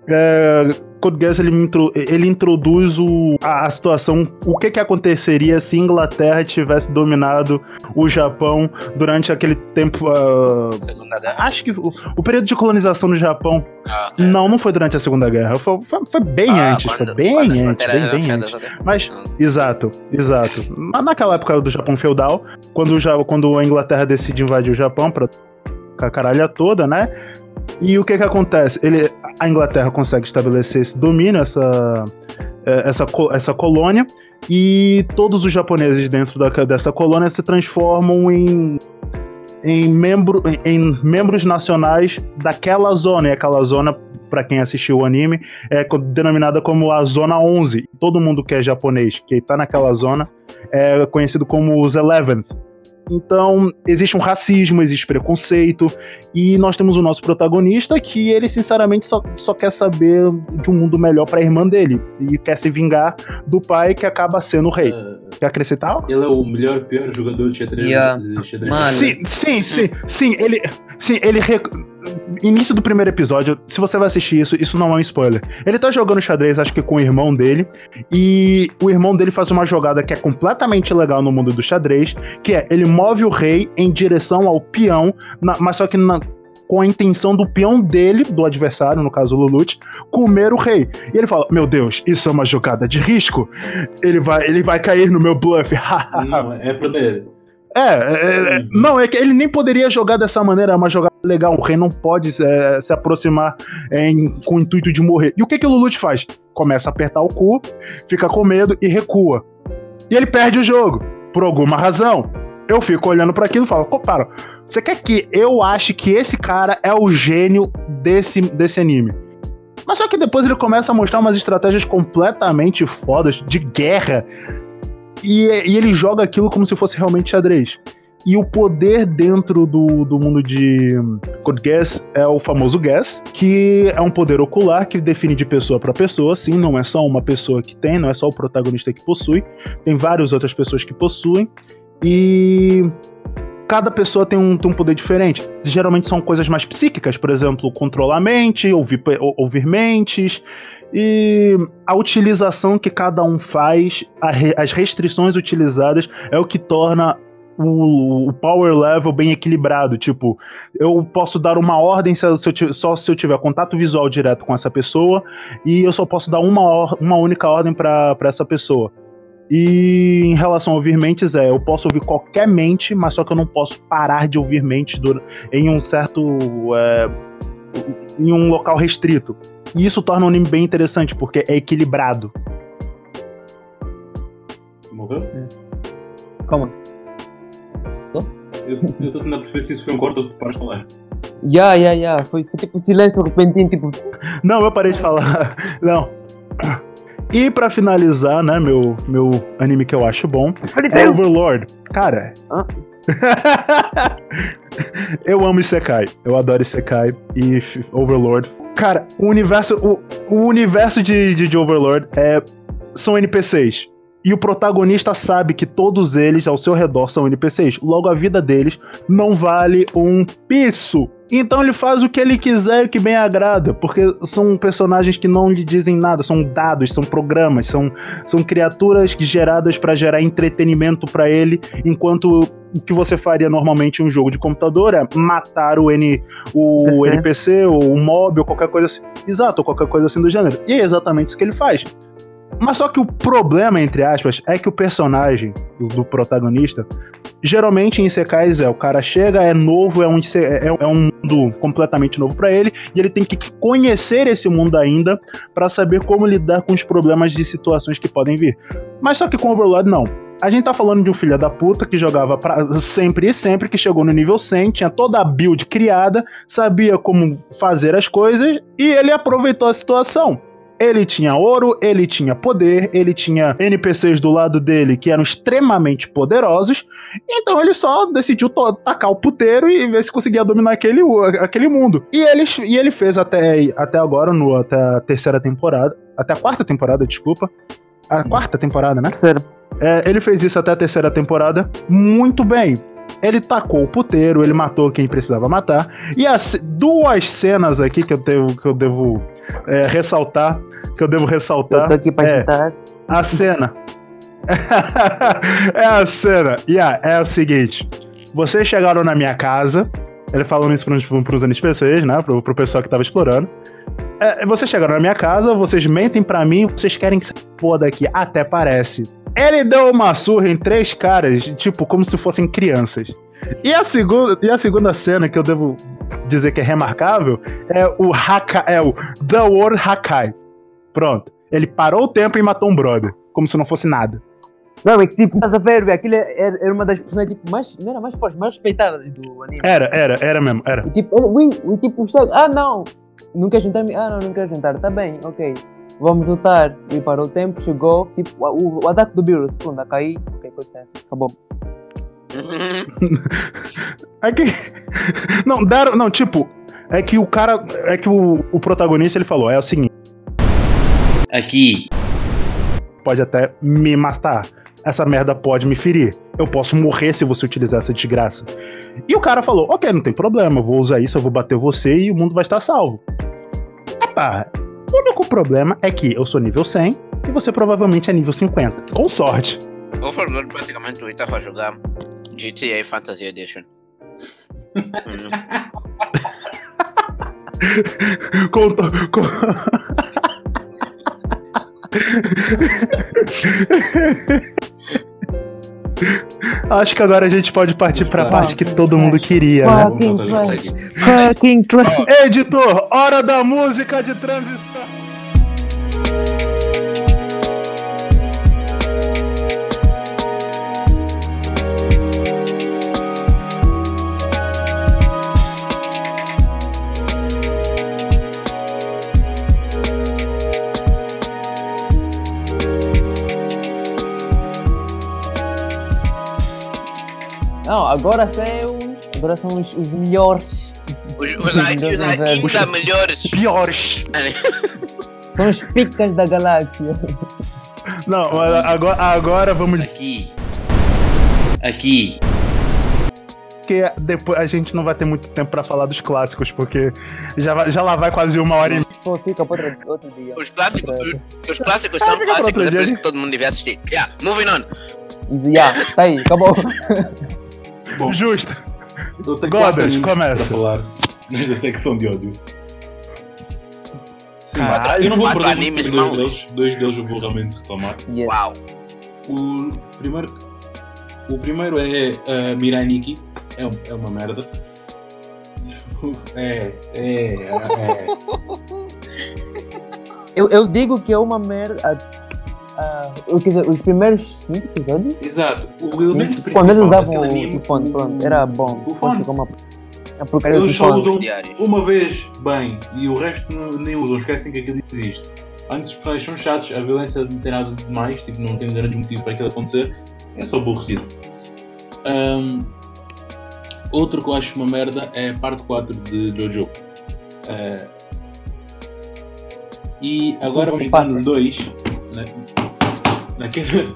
É, Code Geass ele, intro- ele introduz o, a, a situação, o que que aconteceria se Inglaterra tivesse dominado o Japão durante aquele tempo. Guerra. acho que o, o período de colonização no Japão. Ah, ok. Não, não foi durante a Segunda Guerra. Foi, foi- foi bem Ah, antes. foi bem antes. Bem, bem antes. Mas, Hum. exato, exato. Naquela época do Japão feudal, quando, já, quando a Inglaterra decide invadir o Japão pra a caralha toda, né? E o que que acontece? Ele, a Inglaterra consegue estabelecer esse domínio, essa, eh, essa, essa colônia, e todos os japoneses dentro da, dessa colônia se transformam em, em, membro, em, em membros nacionais daquela zona. E aquela zona, para quem assistiu o anime, é denominada como a Zona 11. Todo mundo que é japonês, que tá naquela zona, é conhecido como os Eleventh. Então, existe um racismo, existe preconceito, e nós temos o nosso protagonista que ele, sinceramente, só, só quer saber de um mundo melhor para a irmã dele e quer se vingar do pai que acaba sendo o rei. Uh, Quer acrescentar? ele é o melhor, pior jogador de xadrez. Yeah. de xadrez. Mano. Sim, sim, sim, sim, ele. Sim, ele. Início do primeiro episódio, se você vai assistir isso, isso não é um spoiler. Ele tá jogando xadrez, acho que com o irmão dele, e o irmão dele faz uma jogada que é completamente legal no mundo do xadrez, que é ele move o rei em direção ao peão, na- mas só que na- com a intenção do peão dele, do adversário, no caso o Lulut, comer o rei. E ele fala: Meu Deus, isso é uma jogada de risco. Ele vai, ele vai cair no meu bluff. Não, é. É, é, é, Uhum. não, é que ele nem poderia jogar dessa maneira, é uma jogada legal. O rei não pode é, se aproximar é, em- com o intuito de morrer. E o que, que o Lulut faz? Começa a apertar o cu, fica com medo e recua. E ele perde o jogo, por alguma razão. Eu fico olhando para aquilo e falo, para, você quer que eu ache que esse cara é o gênio desse, desse anime? Mas só que depois ele começa a mostrar umas estratégias completamente fodas de guerra. E, e ele joga aquilo como se fosse realmente xadrez. E o poder dentro do, do mundo de Code Geass é o famoso Geass, que é um poder ocular que define de pessoa para pessoa. Sim, não é só uma pessoa que tem, não é só o protagonista que possui. Tem várias outras pessoas que possuem. E cada pessoa tem um, tem um poder diferente. Geralmente são coisas mais psíquicas, por exemplo, controlar a mente, ouvir, ouvir mentes. E a utilização que cada um faz, re- as restrições utilizadas, é o que torna o, o power level bem equilibrado. Tipo, eu posso dar uma ordem se se eu só se eu tiver contato visual direto com essa pessoa, e eu só posso dar uma, or- uma única ordem para essa pessoa. E em relação a ouvir mentes, é, eu posso ouvir qualquer mente, mas só que eu não posso parar de ouvir mentes dura- em um certo. é, em um local restrito. E isso torna o anime bem interessante, porque é equilibrado. Morreu? Calma. Eu eu estou tentando perceber se isso foi um corte ou se tu paras de falar. Ya, ya, ya. Foi, foi tipo um silêncio repentino, tipo. Não, eu parei de falar. Não. E pra finalizar, né, meu, meu anime que eu acho bom, é Overlord. Cara. Hã? eu amo Isekai. Eu adoro Isekai e Overlord. Cara, o universo, o, o universo de, de, de Overlord é, são NPCs. E o protagonista sabe que todos eles ao seu redor são NPCs. Logo, a vida deles não vale um piso. Então ele faz o que ele quiser e o que bem agrada, porque são personagens que não lhe dizem nada, são dados, são programas, são, são criaturas geradas para gerar entretenimento para ele, enquanto o que você faria normalmente em um jogo de computador é matar o, N, o PC. NPC, ou o mob, ou qualquer coisa assim. Exato, ou qualquer coisa assim do gênero. E é exatamente isso que ele faz. Mas só que o problema, entre aspas, é que o personagem do, do protagonista, geralmente em Isekais é o cara chega, é novo, é um, é, é um mundo completamente novo pra ele, e ele tem que conhecer esse mundo ainda pra saber como lidar com os problemas de situações que podem vir. Mas só que com Overlord não. A gente tá falando de um filho da puta que jogava pra sempre e sempre, que chegou no nível 100, tinha toda a build criada, sabia como fazer as coisas e ele aproveitou a situação. Ele tinha ouro, ele tinha poder, ele tinha NPCs do lado dele que eram extremamente poderosos, então ele só decidiu tacar o puteiro e ver se conseguia dominar aquele, aquele mundo. E ele, e ele fez até, até agora, no, até a terceira temporada, até a quarta temporada, desculpa. A quarta temporada, né? Terceiro. É, ele fez isso até a terceira temporada muito bem. Ele tacou o puteiro, ele matou quem precisava matar. E as duas cenas aqui que eu devo, que eu devo é, ressaltar, que eu devo Eu ressaltar, tô aqui pra é a cena. é a cena. Yeah, é o seguinte: vocês chegaram na minha casa. Ele falando isso pros, pros NPCs, né? Pro, pro pessoal que tava explorando. É, vocês chegaram na minha casa, vocês mentem pra mim, vocês querem que se foda daqui. Até parece. Ele deu uma surra em três caras, tipo, como se fossem crianças. E a segunda, e a segunda cena que eu devo dizer que é remarcável é o Haka, é o The War Hakai. Pronto. Ele parou o tempo e matou um brother, como se não fosse nada. Não, é que tipo, estás a ver, aquilo era, era uma das personagens tipo, mais, não era mais fortes, mais respeitadas do anime. Era, era, era mesmo, era. E tipo, ele, tipo, ah não, não quer juntar-me? Ah não, não quero juntar, tá bem, ok. Vamos lutar. E parou o tempo, chegou, tipo, o, o ataque do Beerus, pronto, a cair, ok, com licença, acabou. É que. Não, deram. Não, tipo. É que o cara. É que o, o protagonista ele falou: é o seguinte, Aqui. pode até me matar. Essa merda pode me ferir. Eu posso morrer se você utilizar essa desgraça. E o cara falou: ok, não tem problema, eu vou usar isso, eu vou bater você e o mundo vai estar salvo. Epá, o único problema é que eu sou nível 100 e você provavelmente é nível 50. Com sorte. O Fernando praticamente eu estava a jogar GTA Fantasy Edition. Hum. Acho que agora a gente pode partir pra parte que todo mundo queria, né? Fucking. Editor, hora da música de transição. Não, agora são os, agora são os, os melhores. Os, os, os ainda melhores. Piores. São os picas da galáxia. Não, mas agora, agora vamos Aqui. Aqui. porque depois a gente não vai ter muito tempo pra falar dos clássicos, porque já, vai- já lá vai quase uma hora e meia. Pô, fica para outro, dia. Os clássicos, os, os clássicos Ah, são pra clássicos, é por isso que todo mundo devia assistir. Yeah, moving on. Yeah, tá aí, acabou. Bom, Justo. Godas, começa. Falar nesta secção de ódio. Sim, Caralho. eu não vou Quatro perder animes dois deles. Dois deles eu vou realmente reclamar. Yes. Uau. O primeiro, o primeiro é uh, Mirai Nikki. É, é uma merda. É, é, é. Eu, eu digo que é uma merda. Ah, eu, quer dizer, os primeiros cinco episódios, Exato. O elemento principal quando eles usavam daquele o anime, telefone, pronto, era bom. O fone. Uma, a porcaria Eles só usam uma vez bem e o resto não- nem usam, esquecem que aquilo existe. Antes os personagens são chatos, a violência não tem nada de mais, tipo, não tem grandes motivos para aquilo acontecer, é só aborrecido. Ahm, outro que eu acho uma merda é a parte 4 de Jojo. Ah, e agora vamos entrar no 2. Na, naquele.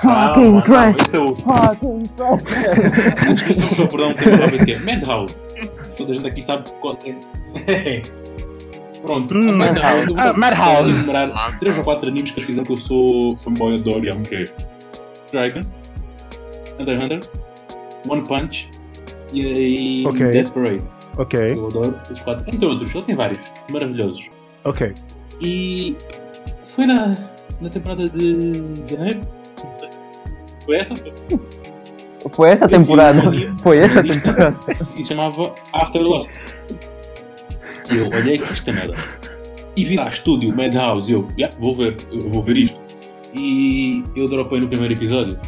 Fucking trash. Esse é o, Fucking trash. Desculpa, só perdão, tem uma que é Madhouse. Toda a gente aqui sabe qual é. Pronto, Hum, a Madhouse. ah, Madhouse. só enumerar 3 ou 4 animes que eles fizeram que eu sou fanboy adoro e amo que é Dragon, Hunter x Hunter, One Punch e, e Ok. Dead Parade. Ok, Eu adoro esses 4, entre outros, ele tem vários, maravilhosos. ok. E foi na, na temporada de janeiro. Foi essa? Foi essa temporada. Foi essa temporada. e chamava After Lost. E eu olhei aqui esta merda. E vi lá, estúdio, Madhouse, e eu, "Yeah, vou ver, eu vou ver isto. E eu dropei no primeiro episódio.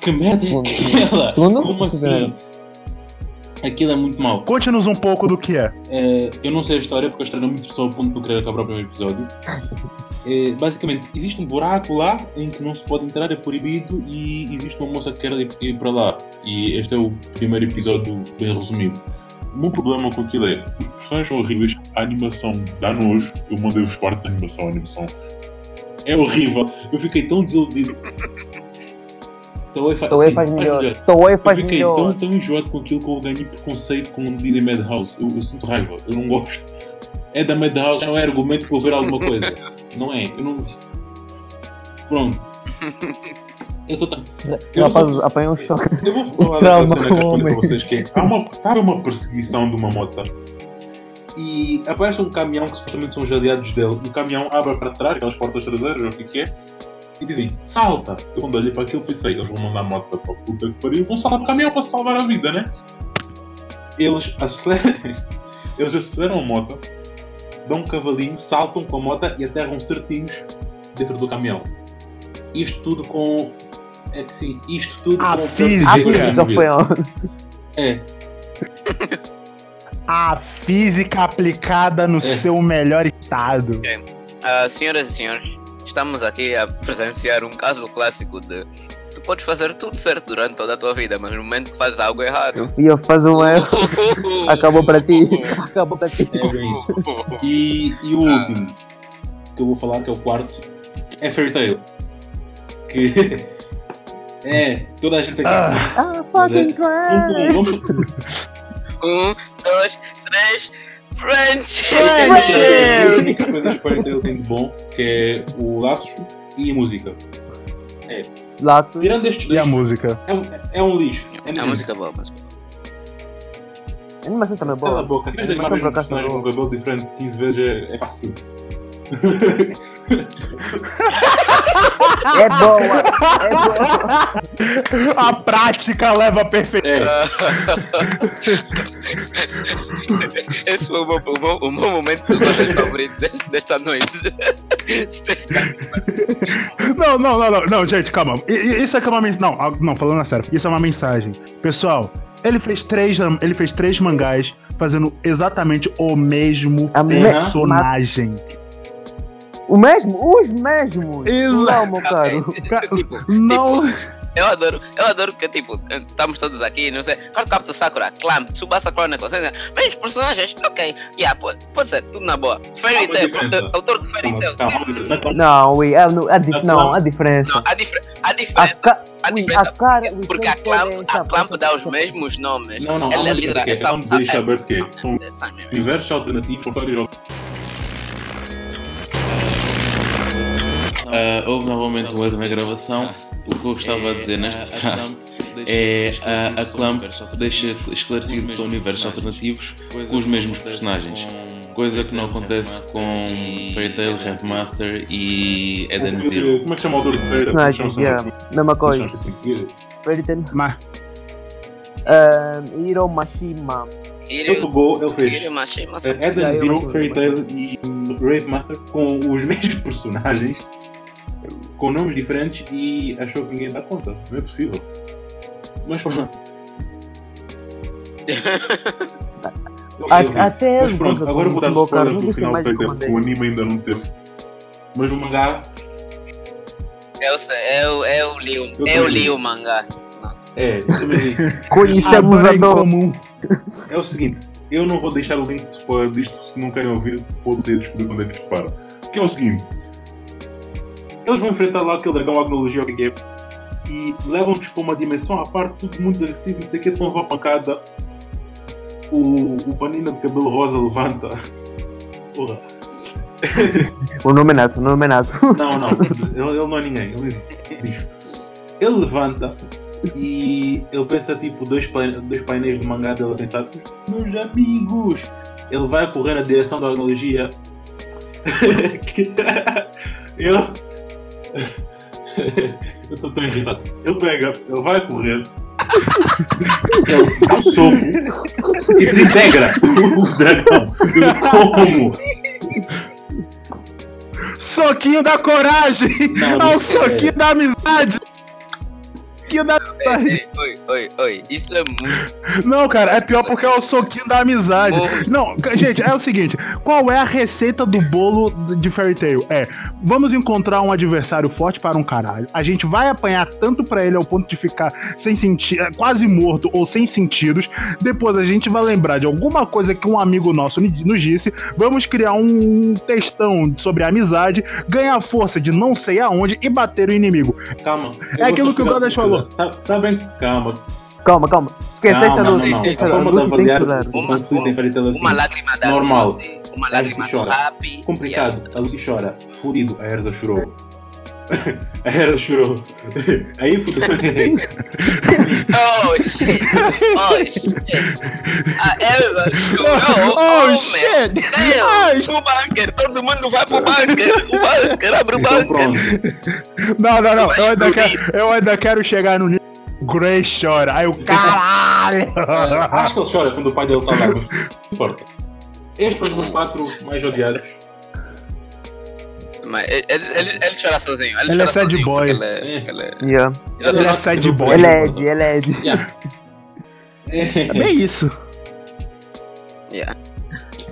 Que merda é aquela? Segundo? Como assim? Aquilo é muito mau. Conte-nos um pouco do que é. Eh, eu não sei a história porque a história não me interessou ao ponto de eu querer acabar o primeiro episódio. Eh, basicamente, existe um buraco lá em que não se pode entrar, é proibido, e existe uma moça que quer ir, para lá. E este é o primeiro episódio bem resumido. O meu problema com aquilo é os personagens são horríveis, a animação dá nojo. Eu mandei-vos parte da animação, a animação é horrível. Eu fiquei tão desiludido. Toei fa- faz faz melhor. Toei eu faz fiquei tão, melhor. tão enjoado com aquilo que eu ganhei preconceito com dizem Madhouse. Eu, eu sinto raiva, eu não gosto. É da Madhouse, não é argumento para eu ver alguma coisa. Não é, eu não. Pronto. Eu estou tão. O rapaz apanhou um choque. Eu vou falar trauma cena que eu com o respondi para vocês que é, há uma, estava uma perseguição de uma moto e aparece um caminhão que supostamente são os aliados dele e o caminhão abre para trás, aquelas portas traseiras, ou o que que é, e dizem, salta! Eu quando olhei para aquilo pensei, eles vão mandar a moto para a puta que pariu, vão saltar para o caminhão para salvar a vida, né? Eles aceleram, eles aceleram a moto, dão um cavalinho, saltam com a moto e aterram certinhos dentro do caminhão. Isto tudo com... É que sim, isto tudo A com... física. A física física foi? É, A física aplicada no seu melhor estado. Ah, senhoras e senhores, estamos aqui a presenciar um caso clássico de podes fazer tudo certo durante toda a tua vida, mas no momento que fazes algo errado. E eu faço um erro, acabou para ti. Acabou para ti. É bem isso. E, e o último que eu vou falar, que é o quarto, é Fairy Tail. Que é, toda a gente aqui Ah. Ah, fucking trash. vamos- Um, dois, três, French! A única coisa que Fairy Tail tem de bom, que é o laço e a música. Lato. Tirando estes E a música? é um, é um lixo. É A música é boa, mas. A animação também é Cala a boa. boca, se A tens animação mais por um acaso personagem é com boa. cabelo diferente 15 vezes é, é fácil. É boa. É boa. A prática leva a perfeição. É, Esse foi o meu, o meu, o meu momento favorito desta, desta noite. Não, não, não, não, não, gente, calma. Isso aqui é uma mensagem. Não, ah, não, falando a sério, isso é uma mensagem. Pessoal, ele fez três, ele fez três mangás fazendo exatamente o mesmo A me- personagem. O mesmo? Os mesmos. Exato. Não, meu caro. Ca- tipo, Não. eu adoro, eu adoro que tipo, estamos todos aqui, não sei, Card Captor Sakura, Clamp, Tsubasa Chronicles, sei lá, mas os personagens, ok, yeah, pode, pode ser, tudo na boa. Fairy Tail, autor de Fairy Tail. Não, ui, há, no- há dif- não, há diferença. Não, há, difer a A, diferença, a ui, diferença, a cara. porque a Clamp, a Clamp dá os mesmos nomes. Não, não, há Ela é líder, que é, é vamos deixar ver que é. universos alternativos com histórias Ah, houve novamente um erro na gravação. O que eu gostava de dizer nesta frase é a, a Clamp deixa esclarecido que são universos alternativos com os mesmos personagens. Coisa que não acontece com Fairy Tail, Headmaster e Eden Zero. Como é que chama o autor de é chama yeah. Mesma coisa. Fairy Tail. Mas, Um, Hiro Mashima. Ele pegou, ele fez eh, Eden Zero, Fairy Tail e Rave Master com os mesmos personagens, com nomes diferentes e achou que ninguém dá conta. Não é possível. Mas pronto. Até Mas pronto, agora vou dar spoiler do final do Tail, porque o anime ainda não teve. Mas o mangá Eu sei, eu, eu li, o- Eu eu li o mangá. é, eu também li. Conhecemos dor a dor. comum. É o seguinte, eu não vou deixar o link de spoiler disto se não querem ouvir, foda-se e descobrir quando é que isto para. Que é o seguinte, eles vão enfrentar lá aquele dragão agnologia o que é e levam-nos para uma dimensão à parte, tudo muito agressivo, não sei o que, estão a levar pancada. O, o panina de cabelo rosa levanta. Porra. O nome é Nato, o nome é Nato. Não, não, ele, ele não é ninguém, ele é. Ele levanta e ele pensa tipo dois, dois painéis de mangá dele a pensar, meus amigos! Ele vai correr na direção da analogia. ele. Eu estou tão irritado. Ele pega, ele vai correr. Ele dá um soco e desintegra o dragão. Eu, Como? Soquinho da coragem! Não, É não o soquinho da amizade! Soquinho da amizade! Oi, oi, oi, isso é muito. Não, cara, é pior porque é o soquinho da amizade. Não, gente, é o seguinte: qual é a receita do bolo de Fairy Tail? É, vamos encontrar um adversário forte para um caralho. A gente vai apanhar tanto pra ele ao ponto de ficar sem sentido, quase morto ou sem sentidos. Depois a gente vai lembrar de alguma coisa que um amigo nosso nos disse. Vamos criar um textão sobre amizade, ganhar força de não sei aonde e bater o inimigo. Calma. É aquilo que o Godas falou. Sa- Sabem, calma. Calma, calma. Esqueceste Calma, a não, luz. não, não. A forma de avaliar o conflito em é assim. Uma lágrima da Normal. Uma lágrima do chora. Happy. Complicado. A Lucy chora. Fudido. A Erza chorou. A Erza chorou. Aí fudeu. Oh shit! Oh shit! A Elsa chorou! Oh, meu shit! Deus! O bunker! Todo mundo vai pro bunker! O bunker! Abre o então bunker! Não, não, não. Eu ainda, quero, eu ainda quero chegar no nível. Gray chora. Aí o caralho! Ah, Acho que ele chora quando o pai dele está lá, importa. Estes foram os quatro mais odiados. Mas ele, ele, ele, chora sozinho. Ele, Ele é sad sozinho boy. Ele é, ele é... Yeah. Ele é sad boy. Ele é Ed, ele é Ed. Yeah. É bem isso. Yeah.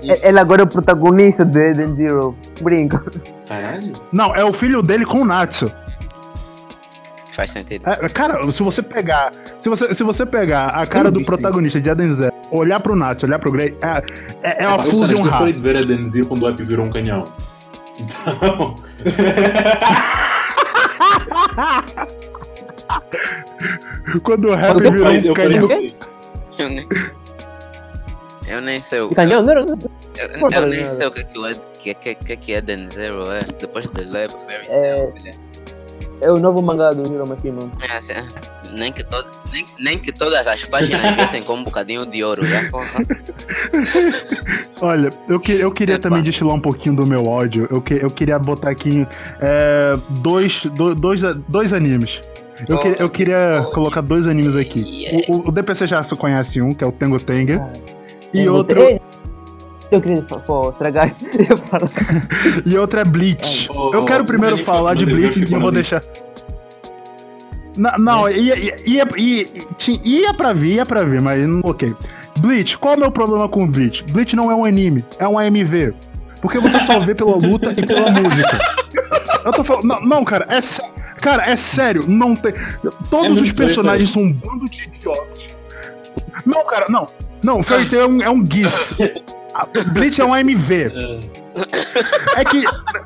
Ele agora é o protagonista do Eden Zero. Brinca. Caralho. Não, é o filho dele com o Natsu. Faz sentido. É, cara, se você pegar. Se você, se você pegar a cara do protagonista de Eden Zero, olhar pro Natsu, olhar pro Grey, é, é, é uma fusão sério, eu de ver a Denzil quando o Epi virou um canhão. Então. Quando o rap Eu virou um eu canhão. Eu nem, eu nem sei o canhão, não era. eu, eu favor, nem sei o que que o Ed- que que que que Eden Zero é. Depois de ler Fairy É. É o novo mangá do Hiro Mashima. É assim, nem que todo, nem, nem que todas as páginas viessem com um bocadinho de ouro, porra. Olha, eu, que, eu queria Epa. também destilar um pouquinho do meu ódio. Eu, que, eu queria botar aqui é, dois, do- dois, dois animes. Eu, que- eu queria colocar dois animes aqui. O, o- o DPC já se conhece um, que é o Tengo Tenga. Ah, E eu outro, Eu queria pô, estragar. E outro é Bleach. Oh, Eu quero primeiro falar de Bleach e eu vou deixar. Não, não ia, ia, ia, ia, ti- ia pra vir, ia pra vir, mas ok. Bleach, qual é o meu problema com Bleach? Bleach não é um anime, é um AMV. Porque você só vê pela luta e pela música. Eu tô falando. Não, não, cara, é sé- Cara, é sério, não tem. Todos muito os personagens são um bando de idiotas. Não, cara, não. Não, Fairy Tail é um, é um GIF. Bleach é um AMV. É que,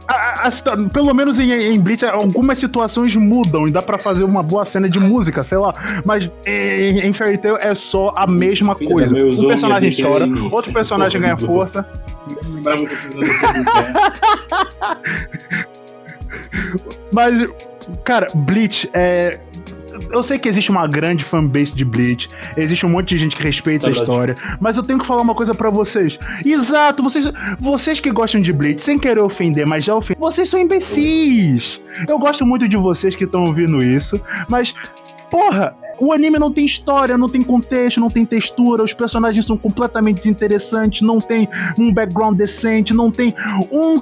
a- a- a pelo menos em, em Bleach, algumas situações mudam e dá pra fazer uma boa cena de música, sei lá. Mas em, em Fairy Tail é só a mesma Filha coisa. Um personagem chora, outro personagem ganha força. Mas, cara, Bleach é. Eu sei que existe uma grande fanbase de Bleach, existe um monte de gente que respeita a Verdade. história, mas eu tenho que falar uma coisa pra vocês. Exato, vocês, vocês que gostam de Bleach, sem querer ofender, mas já ofender, vocês são imbecis. Eu gosto muito de vocês que estão ouvindo isso, mas, porra, o anime não tem história, não tem contexto, não tem textura, os personagens são completamente desinteressantes, não tem um background decente, não tem um.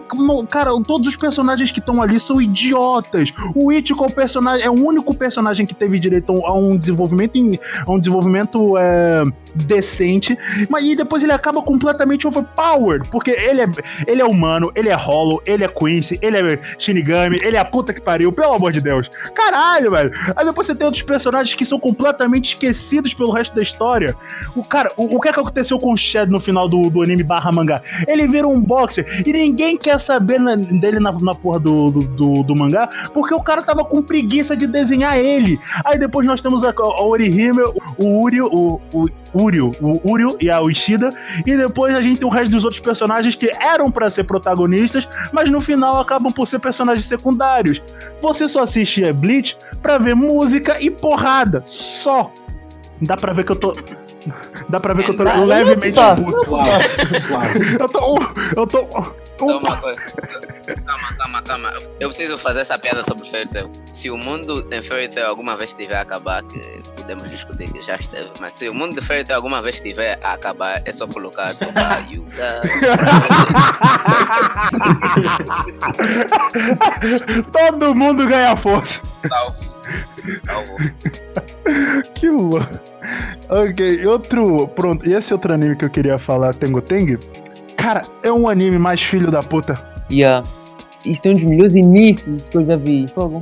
cara, todos os personagens que estão ali são idiotas. O Ichigo é o personagem, é o único personagem que teve direito a um, a um desenvolvimento, em- a um desenvolvimento é, decente, mas e depois ele acaba completamente overpowered, porque ele é, ele é humano, ele é Hollow, ele é Quincy, ele é Shinigami, ele é a puta que pariu, pelo amor de Deus. Caralho, velho. Aí depois você tem outros personagens que são completamente esquecidos pelo resto da história. O cara, o, o que é que aconteceu com o Shed no final do, do anime barra mangá? Ele vira um boxer e ninguém quer saber na- dele na, na porra do, do, do- do mangá, porque o cara tava com preguiça de desenhar ele. Aí depois nós temos a, a Orihime, o Uryu, o, o Uryu, o Uryu e a Ishida, e depois a gente tem o resto dos outros personagens que eram pra ser protagonistas, mas no final acabam por ser personagens secundários. Você só assiste a Bleach pra ver música e porrada, só. Dá pra ver que eu tô. Dá pra ver que eu tô Não, levemente não, puto. Claro, claro. Eu tô. Eu tô. Então, uma coisa. Calma, calma, calma. Eu preciso fazer essa piada sobre Fairy Tail. Se o mundo em Fairy Tail alguma vez tiver a acabar, que podemos discutir que já esteve, mas se o mundo de Fairy Tail alguma vez tiver a acabar, é só colocar Yuga. Todo mundo ganha força. Salvo. Salvo. Que louco. Ok, outro. Pronto, e esse outro anime que eu queria falar, Tengo Teng. Cara, é um anime mais filho da puta. Yeah. Isso tem um dos melhores inícios que eu já vi. Fogo.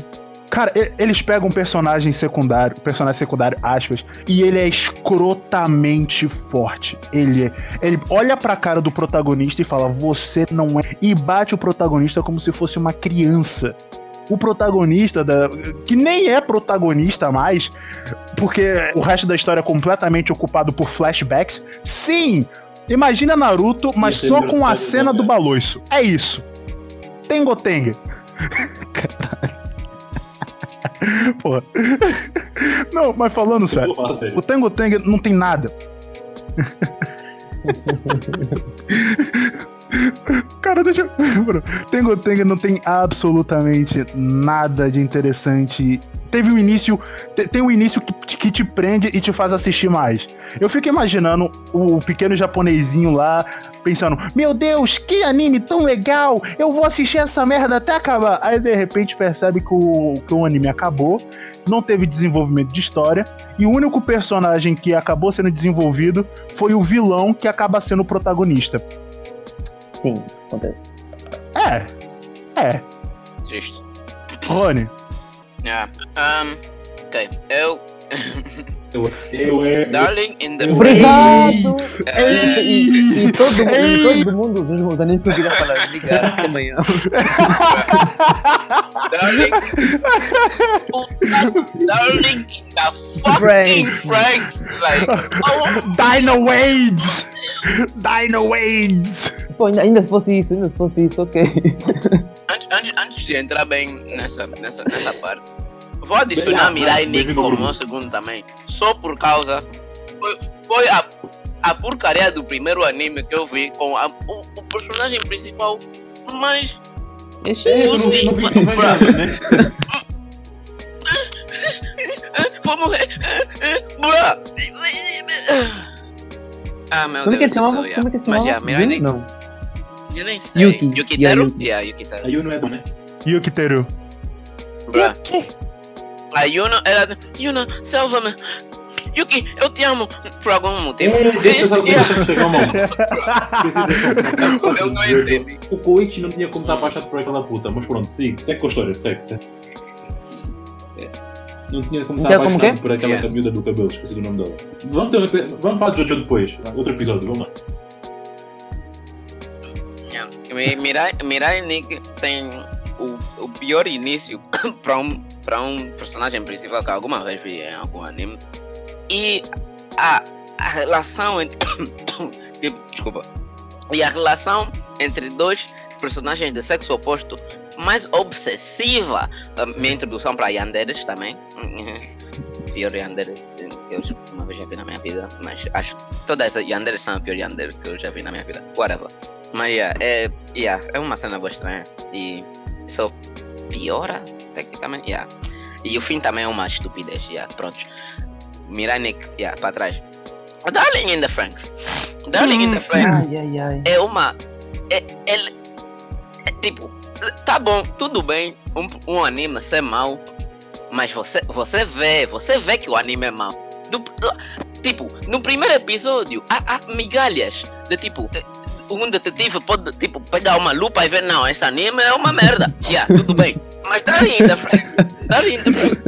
Cara, e- eles pegam um personagem secundário, personagem secundário, aspas, e ele é escrotamente forte. Ele é. Ele olha pra cara do protagonista e fala: Você não é. E bate o protagonista como se fosse uma criança. O protagonista, da, que nem é protagonista mais, porque o resto da história é completamente ocupado por flashbacks. Sim! Imagina Naruto, mas ser só com a cena do baloiço. É isso. Tengo Teng. Porra. Não, mas falando sério, o Tango Tang não tem nada. Cara, deixa eu. Bro, Tango Tang não tem absolutamente nada de interessante. Teve um início. te- Tem um início que, te- que te prende e te faz assistir mais. Eu fico imaginando o pequeno japonesinho lá, pensando: Meu Deus, que anime tão legal! Eu vou assistir essa merda até acabar. Aí de repente percebe que o, que o anime acabou, não teve desenvolvimento de história, e o único personagem que acabou sendo desenvolvido foi o vilão que acaba sendo o protagonista. Sim, isso acontece. É. É. Triste. Rony. Yeah. Um, Ok, eu. Eu, eu é. Darling in the Obrigado! Eh, E, e, e todo, e todo mundo, os meus amigos que eu queria falar, ligar amanhã. Darling. darling in the fucking Franks. Franks. Like, oh, Dino Wades! Dino Wades! Pô, ainda, ainda se fosse isso, ainda se fosse isso, ok. antes, antes, antes de entrar bem nessa, nessa, nessa parte, vou adicionar Mirai bem, Nick como um segundo também. Só por causa. Foi, foi a, a porcaria do primeiro anime que eu vi com a- o, o personagem principal mais. É, eu não, não mas- não nada, né? Vou morrer! Bruh! Ah, meu Como é que do chamava? yeah. Como é que Mas, chamava? yeah, Mirai Nick, Não. eu nem sei. Yuki. Yuki Yeah, Teru? Yuki. Yeah, Yuki Teru. Aí eu não é bom, né? Yukiteru. Bruh. A Yuna era. Yuna, salva-me! Yuki, eu te amo! Por algum motivo. É, deixa só Yeah. deixa só chegar, mano. Eu não entendi. O Koichi não tinha como estar apaixonado por aquela puta, mas pronto, siga, segue com a história, segue, segue. É. Não tinha como estar como apaixonado quê? por aquela Yeah. miúda do cabelo, esqueci o nome dela. Vamos, ter vamos falar de Jojo depois, outro episódio, vamos lá. Yeah. Mirai, Mirai Nick tem o, o pior início para um, pra um personagem principal que alguma vez vi em algum anime. E a, a relação entre. tipo, desculpa. E a relação entre dois personagens de sexo oposto mais obsessiva. A minha introdução para Yanderes também. pior Yandere que eu uma vez já vi na minha vida. Mas acho que todas essas Yanderes são a pior Yandere que eu já vi na minha vida. Whatever. Mas yeah, é, yeah, é uma cena boa estranha. E só piora, tecnicamente. Yeah. E o fim também é uma estupidez. Yeah, pronto. Mirai Nick, yeah, para trás. Darling in the Franks. Darling in the Franks Ai, ai, ai. é uma. É, ele, é tipo, tá bom, tudo bem, um, um anime ser mau, mas você, você vê, você vê que o anime é mau. Do- do- tipo, no primeiro episódio, há, há migalhas de tipo. Um detetive pode tipo, pegar uma lupa e ver, não, esse anime é uma merda. Yeah, tudo bem. Mas Darling in the Franks, Darling in the Franks,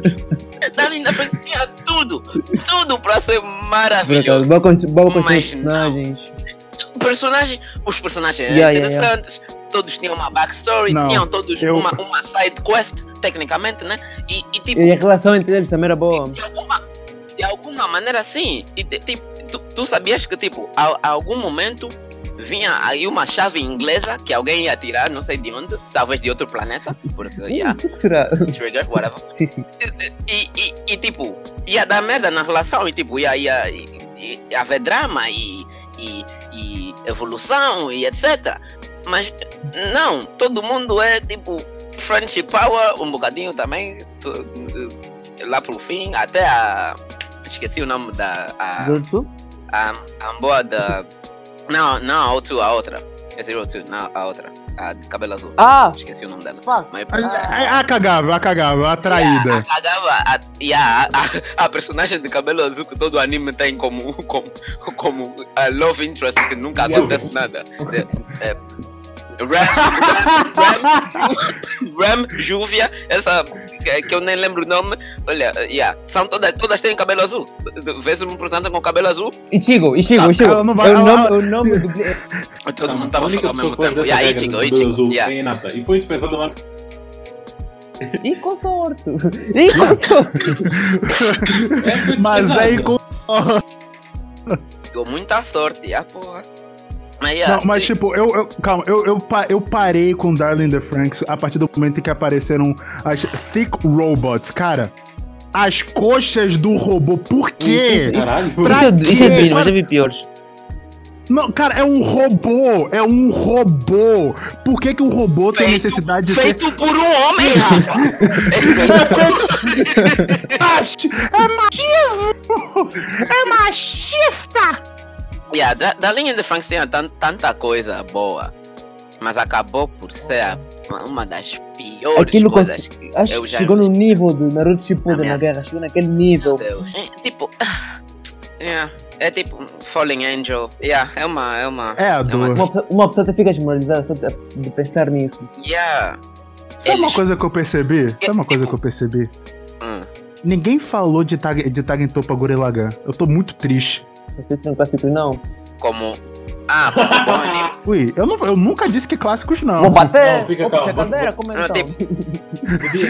Darling in the Franks tinha tudo, tudo pra ser maravilhoso boa boa personagens. personagem, os personagens eram Yeah, yeah, yeah. interessantes, todos tinham uma backstory, Não, tinham todos eu- uma, uma side quest, tecnicamente, né? E, e, tipo, E a relação entre eles também era boa. de alguma, de alguma maneira sim. E, de- tipo, tu, tu sabias que, tipo, a, a algum momento vinha aí uma chave inglesa que alguém ia tirar, não sei de onde, talvez de outro planeta, porque, Hum, yeah, O que será? trigger, whatever. Sim, sim. E, e, e, tipo, ia dar merda na relação e tipo, ia, ia, ia, ia haver drama e, e, e evolução e etc. Mas não, todo mundo é tipo friendship power, um bocadinho também, lá pro fim, até a. Esqueci o nome da. A, a, a boa da. Não, não a outra, a outra. É Zero Two, não, a outra. A de cabelo azul. Ah! Esqueci o nome dela. Mas, A, a a cagável, a traída. Yeah, a, cagava, a, yeah, a, a personagem de cabelo azul que todo anime tem como, como, como a love interest que nunca acontece nada. É, é, Ram, Ram, Ram, Ram, Júvia, essa que, que eu nem lembro o nome. Olha, yeah, são todas, todas têm cabelo azul. Vês um portanto com cabelo azul, Ichigo, Ichigo, Ah, Ichigo. ela não vai- É o nome, o nome do. todo mundo a estava única falando ao mesmo tempo. Yeah, Ichigo, Ichigo. azul Yeah. é. E foi dispensado lá E com sorte. E com sorte. Mas aí com. Deu muita sorte, ah porra. Mas, yeah, Não, mas tipo, eu, eu- calma, eu, eu, eu parei com Darling the Franks a partir do momento em que apareceram as Thick Robots. Cara, as coxas do robô, por quê? Caralho. Pra Isso é, isso é digno, mas vi piores. Não, cara, é um robô, é um robô. Por que que um robô tem Feito- necessidade de ser feito por um homem, Rafa. É feito É machismo! É machista! Yeah, da, da linha de Franks tinha tan- tanta coisa boa, mas acabou por ser a- uma das piores Aquilo coisas que Acho eu que já chegou no nível do Naruto Shippuden Na minha- na guerra. Chegou naquele nível. Meu Deus. É, tipo, ah, yeah, é tipo Falling Angel. Yeah, é uma, é uma. É a uma- dor. Uma, pe- uma pessoa até fica desmoralizada só de, pensar nisso. Yeah. Sabe uma Eles- coisa que eu percebi? Sabe uma coisa que eu percebi? Hum, ninguém falou de Tag, de Tag Topa Gurren Lagann. Eu tô muito triste. Não sei se não clássicos não. Como. Ah, como bom anime. Ui, eu, não, eu nunca disse que clássicos não. Vou bater! Não, fica Vou calmo, cadeira, vou- como Não, então?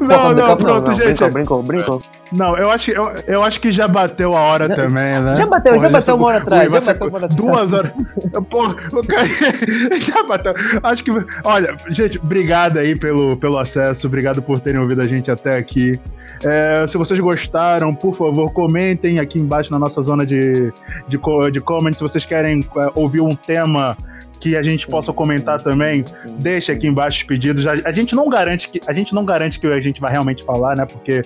não, não, pronto, gente. Brincou, brincou, brincou. Não, eu acho, eu, eu acho que já bateu a hora Já- também, né? já bateu, já bateu uma hora atrás, já bateu uma hora atrás. Duas horas. Porra, o cara- já bateu. Acho que. Olha, gente, obrigado aí pelo, pelo acesso, obrigado por terem ouvido a gente até aqui. É, se vocês gostaram, por favor, comentem aqui embaixo na nossa zona de, de, de comments. Se vocês querem é, ouvir um tema que a gente possa comentar também, deixa aqui embaixo os pedidos. A, a gente não garante que a gente não garante que a gente vai realmente falar, né? Porque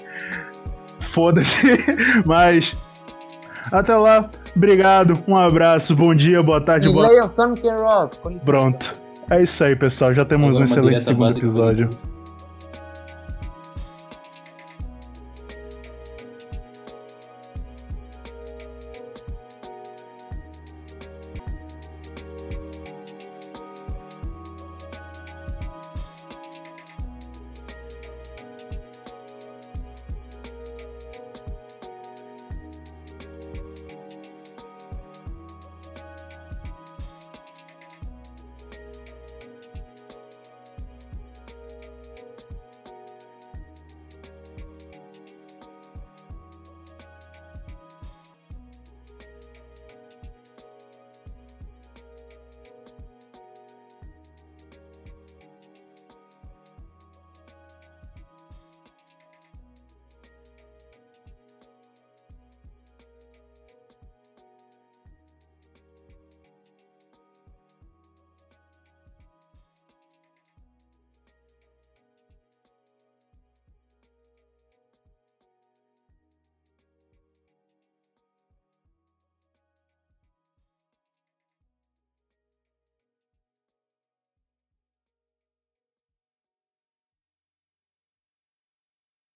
foda-se. Mas até lá, obrigado, um abraço, bom dia, boa tarde, E boa licença. Pronto. É isso aí, pessoal. Já temos um excelente segundo episódio.